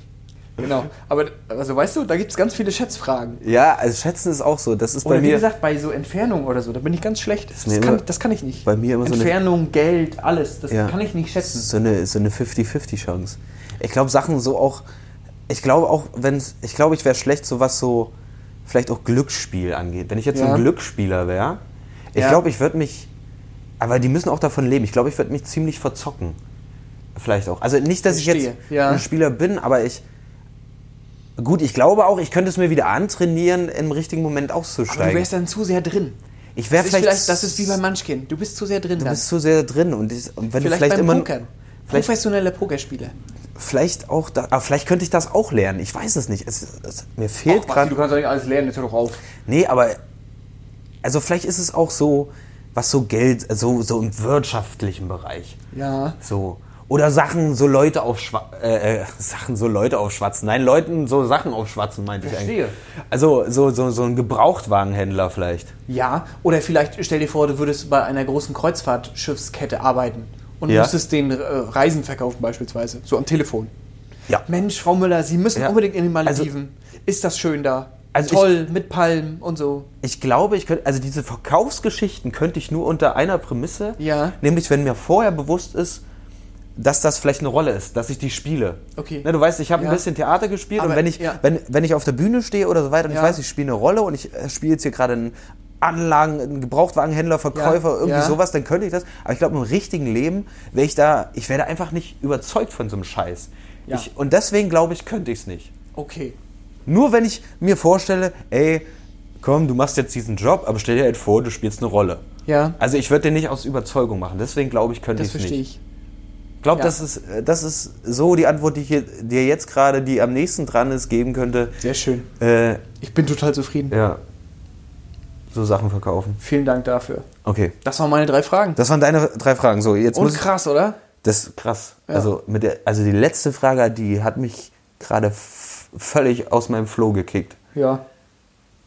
Genau. Aber also weißt du, da gibt es ganz viele Schätzfragen. Ja, also Schätzen ist auch so. Das ist Oder bei wie mir. gesagt, bei so Entfernung oder so, da bin ich ganz schlecht. Das, mir kann, das kann ich nicht. bei mir immer so eine- Entfernung, Geld, alles. Das Ja. kann ich nicht schätzen. so eine, so eine 50-50-Chance. Ich glaube, Sachen so auch. Ich glaube auch, wenn ich glaube, ich wäre schlecht, so was so vielleicht auch Glücksspiel angeht. Wenn ich jetzt so Ja. ein Glücksspieler wäre, ich Ja. glaube, ich würde mich. Aber die müssen auch davon leben. Ich glaube, ich würde mich ziemlich verzocken. Vielleicht auch. Also nicht, dass ich jetzt Verstehe, ja. ein Spieler bin, aber ich. Gut, ich glaube auch, ich könnte es mir wieder antrainieren, im richtigen Moment Aber auszusteigen. du wärst dann zu sehr drin. ich wäre vielleicht, vielleicht, das ist wie bei Munchkin. Du bist zu sehr drin Du dann. bist zu sehr drin und, ich, und wenn vielleicht du vielleicht beim immer. Pokern. vielleicht- Professioneller Pokerspieler. Vielleicht auch, da, aber vielleicht könnte ich das auch lernen. Ich weiß es nicht. Es, es, mir fehlt gerade. kannst doch nicht alles lernen, jetzt hör doch auf. Nee, aber also vielleicht ist es auch so, was so Geld, so so im wirtschaftlichen Bereich, Ja. so oder Sachen so Leute aufschwa äh, äh, <laughs> Sachen so Leute aufschwatzen. Nein, Leuten so Sachen aufschwatzen meinte ich eigentlich. Also so so so ein Gebrauchtwagenhändler vielleicht. Ja, oder vielleicht stell dir vor, du würdest bei einer großen Kreuzfahrtschiffskette arbeiten und Ja. müsstest den äh, Reisen verkaufen beispielsweise, so am Telefon. Ja. Mensch, Frau Müller, Sie müssen Ja. unbedingt in den Also- Malediven. ist das schön da? Also Toll, mit Palmen und so. Ich glaube, ich könnte, also diese Verkaufsgeschichten könnte ich nur unter einer Prämisse, Ja. nämlich wenn mir vorher bewusst ist, dass das vielleicht eine Rolle ist, dass ich die spiele. Okay. Ne, du weißt, ich habe Ja. ein bisschen Theater gespielt Aber, und wenn ich, ja. wenn, wenn ich auf der Bühne stehe oder so weiter und Ja. ich weiß, ich spiele eine Rolle und ich äh, spiele jetzt hier gerade einen Anlagen, einen Gebrauchtwagenhändler, Verkäufer, irgendwie sowas, dann könnte ich das. Aber ich glaube, im richtigen Leben wäre ich da, ich werde einfach nicht überzeugt von so einem Scheiß. Ja. Ich, und deswegen glaube ich, könnte ich es nicht. Okay. Nur wenn ich mir vorstelle, ey, komm, du machst jetzt diesen Job, aber stell dir halt vor, du spielst eine Rolle. Ja, Also ich würde den nicht aus Überzeugung machen. Deswegen glaube ich, könnte das ich es verstehe nicht. ich. Ich glaube, Ja. das, ist, äh, das ist so die Antwort, die ich dir jetzt gerade, die am nächsten dran ist, geben könnte. Sehr schön. Äh, Ich bin total zufrieden. ja, so Sachen verkaufen. Vielen Dank dafür. Okay, Das waren meine drei Fragen. das waren deine drei Fragen. So, jetzt Und krass, oder? Das ist krass. Ja. Also, mit der, also die letzte Frage, die hat mich gerade völlig aus meinem Flow gekickt. Ja.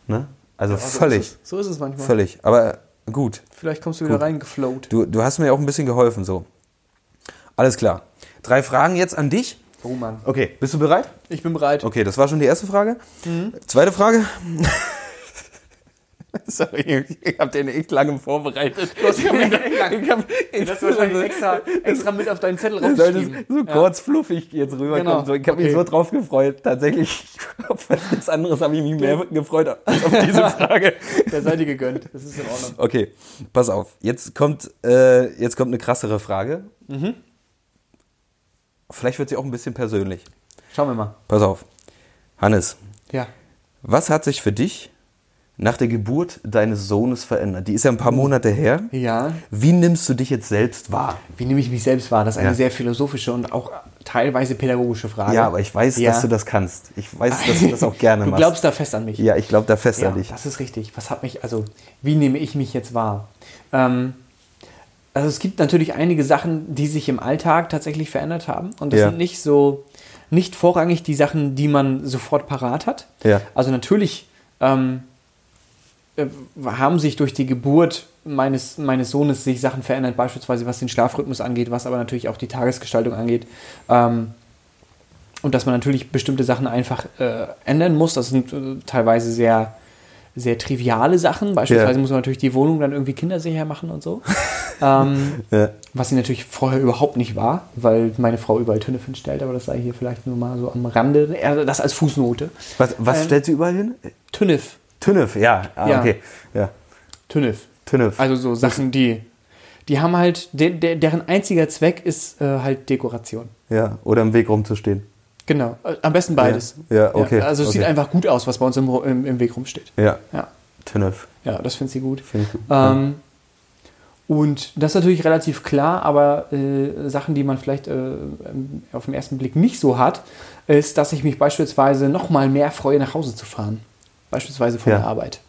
Ne? Also Aber so völlig. Ist. So ist es manchmal. Völlig. Aber gut. Vielleicht kommst du wieder reingeflowt. Du, du hast mir auch ein bisschen geholfen, so. Alles klar. Drei Fragen jetzt an dich. Oh Mann. Okay, bist du bereit? Ich bin bereit. Okay, das war schon die erste Frage. Mhm. Zweite Frage. <laughs> Sorry, ich habe den echt lange vorbereitet. hast ich hab den <laughs> lange- ich hab- ich- Das wahrscheinlich <laughs> extra, extra mit auf deinen Zettel Du rausgeschrieben. so kurz fluffig jetzt rüberkommen. Genau. So, ich habe mich Okay. so drauf gefreut. Tatsächlich, auf nichts anderes habe ich mich mehr gefreut als auf diese Frage. Der sei dir gegönnt. Das ist in Ordnung. Okay, pass auf. Jetzt kommt, äh, jetzt kommt eine krassere Frage. Mhm. Vielleicht wird sie auch ein bisschen persönlich. Schauen wir mal. Pass auf. Hannes, Ja. was hat sich für dich nach der Geburt deines Sohnes verändert? Die ist ja ein paar Monate her. Ja. Wie nimmst du dich jetzt selbst wahr? Wie nehme ich mich selbst wahr? Das ist eine Ja. sehr philosophische und auch teilweise pädagogische Frage. Ja, aber ich weiß, Ja. dass du das kannst. Ich weiß, <laughs> dass du das auch gerne Du machst. glaubst da fest an mich. ja, ich glaube da fest Ja, an dich. das ist richtig. Was hat mich, also, wie nehme ich mich jetzt wahr? Ähm, also es gibt natürlich einige Sachen, die sich im Alltag tatsächlich verändert haben. Und das Ja. sind nicht so, nicht vorrangig die Sachen, die man sofort parat hat. Ja. Also natürlich ähm, äh, haben sich durch die Geburt meines, meines Sohnes sich Sachen verändert, beispielsweise was den Schlafrhythmus angeht, was aber natürlich auch die Tagesgestaltung angeht. Ähm, und dass man natürlich bestimmte Sachen einfach äh, ändern muss. Das sind äh, teilweise sehr, sehr triviale Sachen. Beispielsweise Ja. muss man natürlich die Wohnung dann irgendwie kindersicher machen und so. ähm, <laughs> Ja. was sie natürlich vorher überhaupt nicht war, weil meine Frau überall Tünne stellt, aber das sei hier vielleicht nur mal so am Rande. Das als Fußnote. Was, was Ähm, stellst du überall hin? Tünnef. Tünnef, ja. Ah, Ja. okay. Ja. Tünnef. Tünnef. Also so Sachen, die, die haben halt, de, de, deren einziger Zweck ist äh, halt Dekoration. ja. Oder im Weg rumzustehen. Genau, äh, am besten beides. Ja, ja, okay, also es sieht okay. einfach gut aus, was bei uns im, im, im Weg rumsteht. Ja. Ja, ja das findet sie gut. Finde ich gut. Ähm, und das ist natürlich relativ klar, aber äh, Sachen, die man vielleicht äh, auf den ersten Blick nicht so hat, ist, dass ich mich beispielsweise noch mal mehr freue, nach Hause zu fahren. Beispielsweise von Ja. der Arbeit.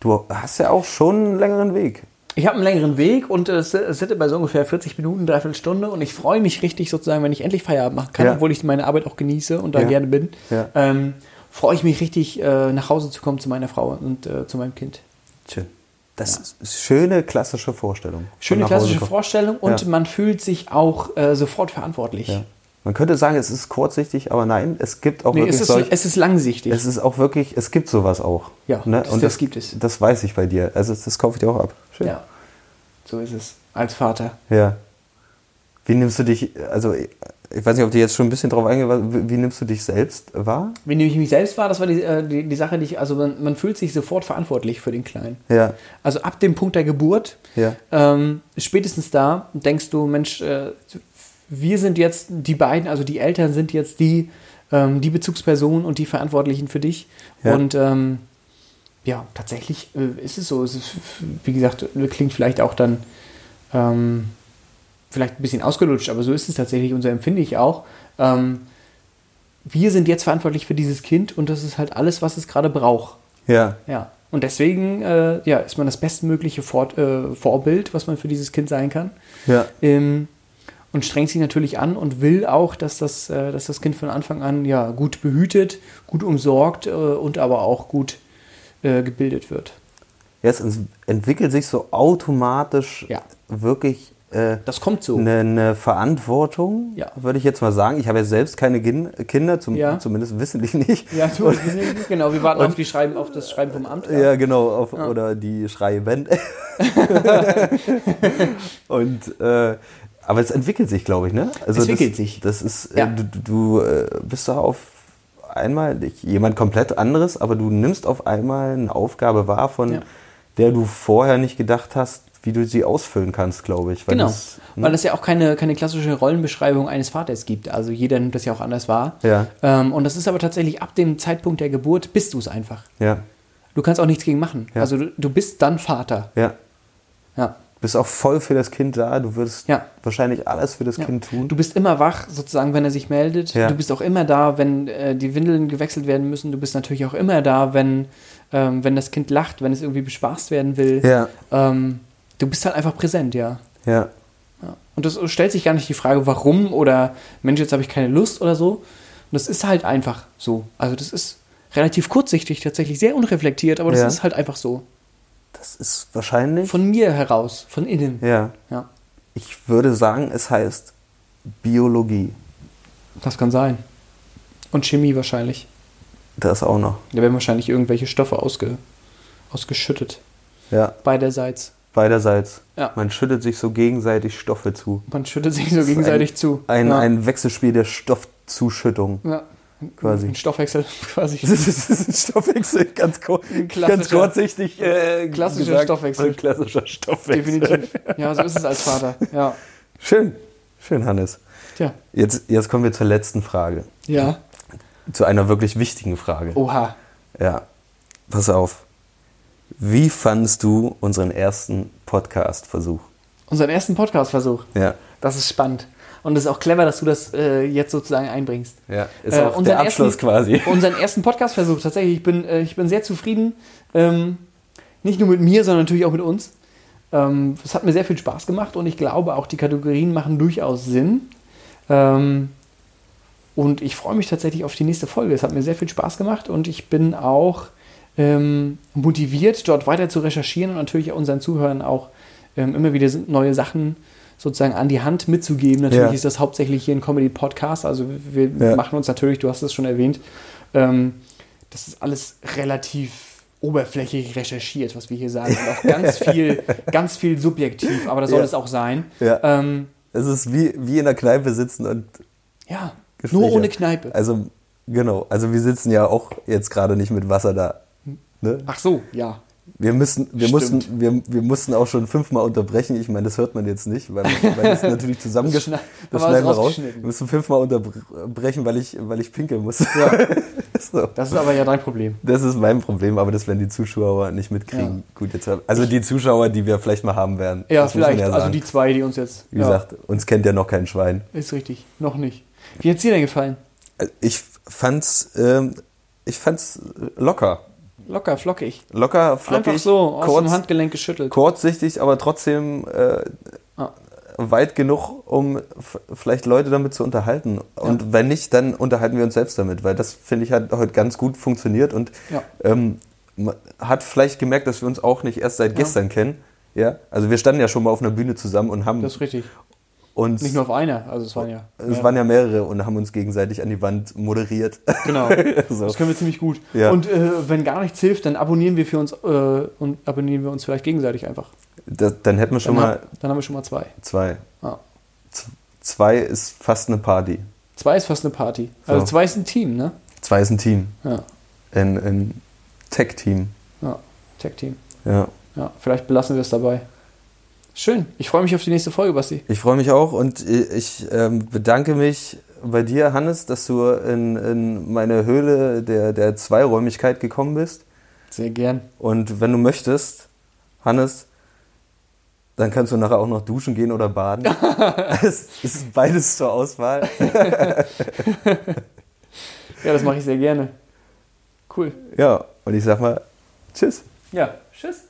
Du hast ja auch schon einen längeren Weg. Ich habe einen längeren Weg und äh, es sind bei so ungefähr 40 Minuten, dreiviertel Stunde und ich freue mich richtig sozusagen, wenn ich endlich Feierabend machen kann, Ja. obwohl ich meine Arbeit auch genieße und da Ja. gerne bin. Ja. Ähm, freue ich mich richtig, äh, nach Hause zu kommen zu meiner Frau und äh, zu meinem Kind. Schön. Das ist eine schöne klassische Vorstellung. Schöne klassische. Vorstellung und Ja. man fühlt sich auch äh, sofort verantwortlich. Ja. Man könnte sagen, es ist kurzsichtig, aber nein, es gibt auch Nee, wirklich es ist, solch, es ist langsichtig. es ist auch wirklich, es gibt sowas auch. Ja, ne? das- Und das gibt es. Das weiß ich bei dir. Also das kaufe ich dir auch ab. Schön. ja, so ist es. Als Vater. Ja. Wie nimmst du dich, also ich weiß nicht, ob du jetzt schon ein bisschen drauf eingehst, wie, wie nimmst du dich selbst wahr? Wenn ich mich selbst war, das war die, äh, die, die Sache, die ich, also man, man fühlt sich sofort verantwortlich für den Kleinen. Ja, Also ab dem Punkt der Geburt, ja, ähm, spätestens da denkst du, Mensch, äh, wir sind jetzt die beiden, also die Eltern sind jetzt die, ähm, die Bezugspersonen und die Verantwortlichen für dich. Ja. Und ähm, ja, tatsächlich äh, ist es so. Es ist, wie gesagt, klingt vielleicht auch dann ähm, vielleicht ein bisschen ausgelutscht, aber so ist es tatsächlich und so empfinde ich auch. Ähm, wir sind jetzt verantwortlich für dieses Kind und das ist halt alles, was es gerade braucht. ja, Ja. Und deswegen äh, ja, ist man das bestmögliche Vor äh, Vorbild, was man für dieses Kind sein kann. ja, Ähm, und strengt sich natürlich an und will auch, dass das, äh, dass das Kind von Anfang an ja, gut behütet, gut umsorgt äh, und aber auch gut äh, gebildet wird. Jetzt ent- entwickelt sich so automatisch Ja. wirklich äh, Das kommt so. eine, eine Verantwortung, Ja. würde ich jetzt mal sagen. Ich habe ja selbst keine Gin Kinder, zum, Ja. zumindest wissentlich nicht. <laughs> Ja, du, genau, wir warten auf, die Schreiben, auf das Schreiben vom Amt. Ja, genau, auf, oder die Schreiben. <laughs> <laughs> Und äh, aber es entwickelt sich, glaube ich, ne? Also Es entwickelt das, sich. Das ist, Ja. äh, du, du äh, bist da auf einmal jemand komplett anderes, aber du nimmst auf einmal eine Aufgabe wahr, von Ja. der du vorher nicht gedacht hast, wie du sie ausfüllen kannst, glaube ich. Weil Genau, Das, ne? weil es ja auch keine, keine klassische Rollenbeschreibung eines Vaters gibt. Also jeder nimmt das ja auch anders wahr. Ja. Ähm, und das ist aber tatsächlich ab dem Zeitpunkt der Geburt bist du es einfach. ja, Du kannst auch nichts gegen machen. Ja. Also du, du bist dann Vater. ja. Ja. Bist auch voll für das Kind da. Du wirst Ja. wahrscheinlich alles für das Ja. Kind tun. Du bist immer wach, sozusagen, wenn er sich meldet. Ja. Du bist auch immer da, wenn äh, die Windeln gewechselt werden müssen. Du bist natürlich auch immer da, wenn, ähm, wenn das Kind lacht, wenn es irgendwie bespaßt werden will. Ähm, du bist halt einfach präsent, ja. ja. Und das stellt sich gar nicht die Frage, warum oder Mensch, jetzt habe ich keine Lust oder so. Und das ist halt einfach so. Also das ist relativ kurzsichtig, tatsächlich sehr unreflektiert, aber das ist halt einfach so. Das ist wahrscheinlich. Von mir heraus, von innen. ja. Ja, Ich würde sagen, es heißt Biologie. das kann sein. Und Chemie wahrscheinlich. Das auch noch. Da werden wahrscheinlich irgendwelche Stoffe ausge, ausgeschüttet. Ja, Beiderseits. beiderseits. Ja. Man schüttet sich so gegenseitig Stoffe zu. Man schüttet sich so gegenseitig zu. Ein, ja. ein Wechselspiel der Stoffzuschüttung. ja. Quasi. Ein Stoffwechsel <laughs> quasi. Das ist ein Stoffwechsel, ganz, ganz kurzsichtig. Äh, klassischer gesagt. Stoffwechsel. Ein klassischer Stoffwechsel. Definitiv. Ja, so ist es als Vater. Ja. Schön, schön, Hannes. Tja. Jetzt, jetzt kommen wir zur letzten Frage. Ja. Zu einer wirklich wichtigen Frage. Oha. Ja, pass auf. Wie fandest du unseren ersten Podcast-Versuch? Unseren ersten Podcast-Versuch. Ja, Das ist spannend. Und es ist auch clever, dass du das äh, jetzt sozusagen einbringst. Ja, ist Äh, auch unseren der Abschluss ersten- quasi. <laughs> Unseren ersten Podcast-Versuch, tatsächlich. Ich bin, äh, ich bin sehr zufrieden. Ähm, nicht nur mit mir, sondern natürlich auch mit uns. Ähm, es hat mir sehr viel Spaß gemacht und ich glaube auch, die Kategorien machen durchaus Sinn. Ähm, und ich freue mich tatsächlich auf die nächste Folge. Es hat mir sehr viel Spaß gemacht und ich bin auch ähm, motiviert, dort weiter zu recherchieren und natürlich unseren Zuhörern auch ähm, immer wieder neue Sachen sozusagen an die Hand mitzugeben. Natürlich Ja. ist das hauptsächlich hier ein Comedy-Podcast. Also wir Ja. machen uns natürlich, du hast es schon erwähnt, ähm, das ist alles relativ oberflächlich recherchiert, was wir hier sagen. Und auch ganz <laughs> viel, ganz viel subjektiv, aber das soll Ja. es auch sein. Ja. Ähm, Es ist wie, wie in der Kneipe sitzen und ja, Gespräche. nur ohne Kneipe. Also, genau. Also, wir sitzen ja auch jetzt gerade nicht mit Wasser da. Ne? Ach so, ja. Wir, müssen, wir, Stimmt. mussten, wir, wir mussten auch schon fünfmal unterbrechen. Ich meine, das hört man jetzt nicht, weil, weil das natürlich zusammengeschnitten <laughs> Das schneiden wir raus. Wir müssen fünfmal unterbrechen, weil ich, weil ich pinkeln muss. Ja, <laughs> so. das ist aber ja dein Problem. Das ist mein Problem, aber das werden die Zuschauer nicht mitkriegen. Ja. Gut, jetzt, also die Zuschauer, die wir vielleicht mal haben werden. Ja, vielleicht. also sagen. die zwei, die uns jetzt. Wie gesagt, uns kennt ja noch kein Schwein. Ja, ist richtig. Noch nicht. Wie hat es dir denn gefallen? Ich fand's, ähm, ich fand's locker. Locker, flockig. Locker, flockig, Einfach so, aus kurz, dem Handgelenk geschüttelt. kurzsichtig, aber trotzdem äh, Ah. weit genug, um vielleicht Leute damit zu unterhalten. Und wenn nicht, dann unterhalten wir uns selbst damit, weil das, finde ich, hat heute ganz gut funktioniert und Ja. ähm, hat vielleicht gemerkt, dass wir uns auch nicht erst seit gestern kennen. Ja, also wir standen ja schon mal auf einer Bühne zusammen und haben Uns, Nicht nur auf einer, also es waren ja. es waren ja mehrere und haben uns gegenseitig an die Wand moderiert. Genau. <laughs> so. Das können wir ziemlich gut. Ja. Und äh, wenn gar nichts hilft, dann abonnieren wir für uns äh, und abonnieren wir uns vielleicht gegenseitig einfach. Das, dann hätten wir schon Dann, mal ha- dann haben wir schon mal zwei. zwei. Z- Zwei ist fast eine Party. Zwei ist fast eine Party. Also So. zwei ist ein Team, ne? Zwei ist ein Team. Ja. Ein, ein Tech-Team. ja. Tech-Team. Ja. Ja, vielleicht belassen wir es dabei. Schön. Ich freue mich auf die nächste Folge, Basti. Ich freue mich auch und ich ähm, bedanke mich bei dir, Hannes, dass du in, in meine Höhle der, der Zweiräumigkeit gekommen bist. Sehr gern. Und wenn du möchtest, Hannes, dann kannst du nachher auch noch duschen gehen oder baden. <laughs> es ist beides zur Auswahl. <laughs> Ja, das mache ich sehr gerne. Cool. Ja, und ich sag mal, tschüss. Ja, tschüss.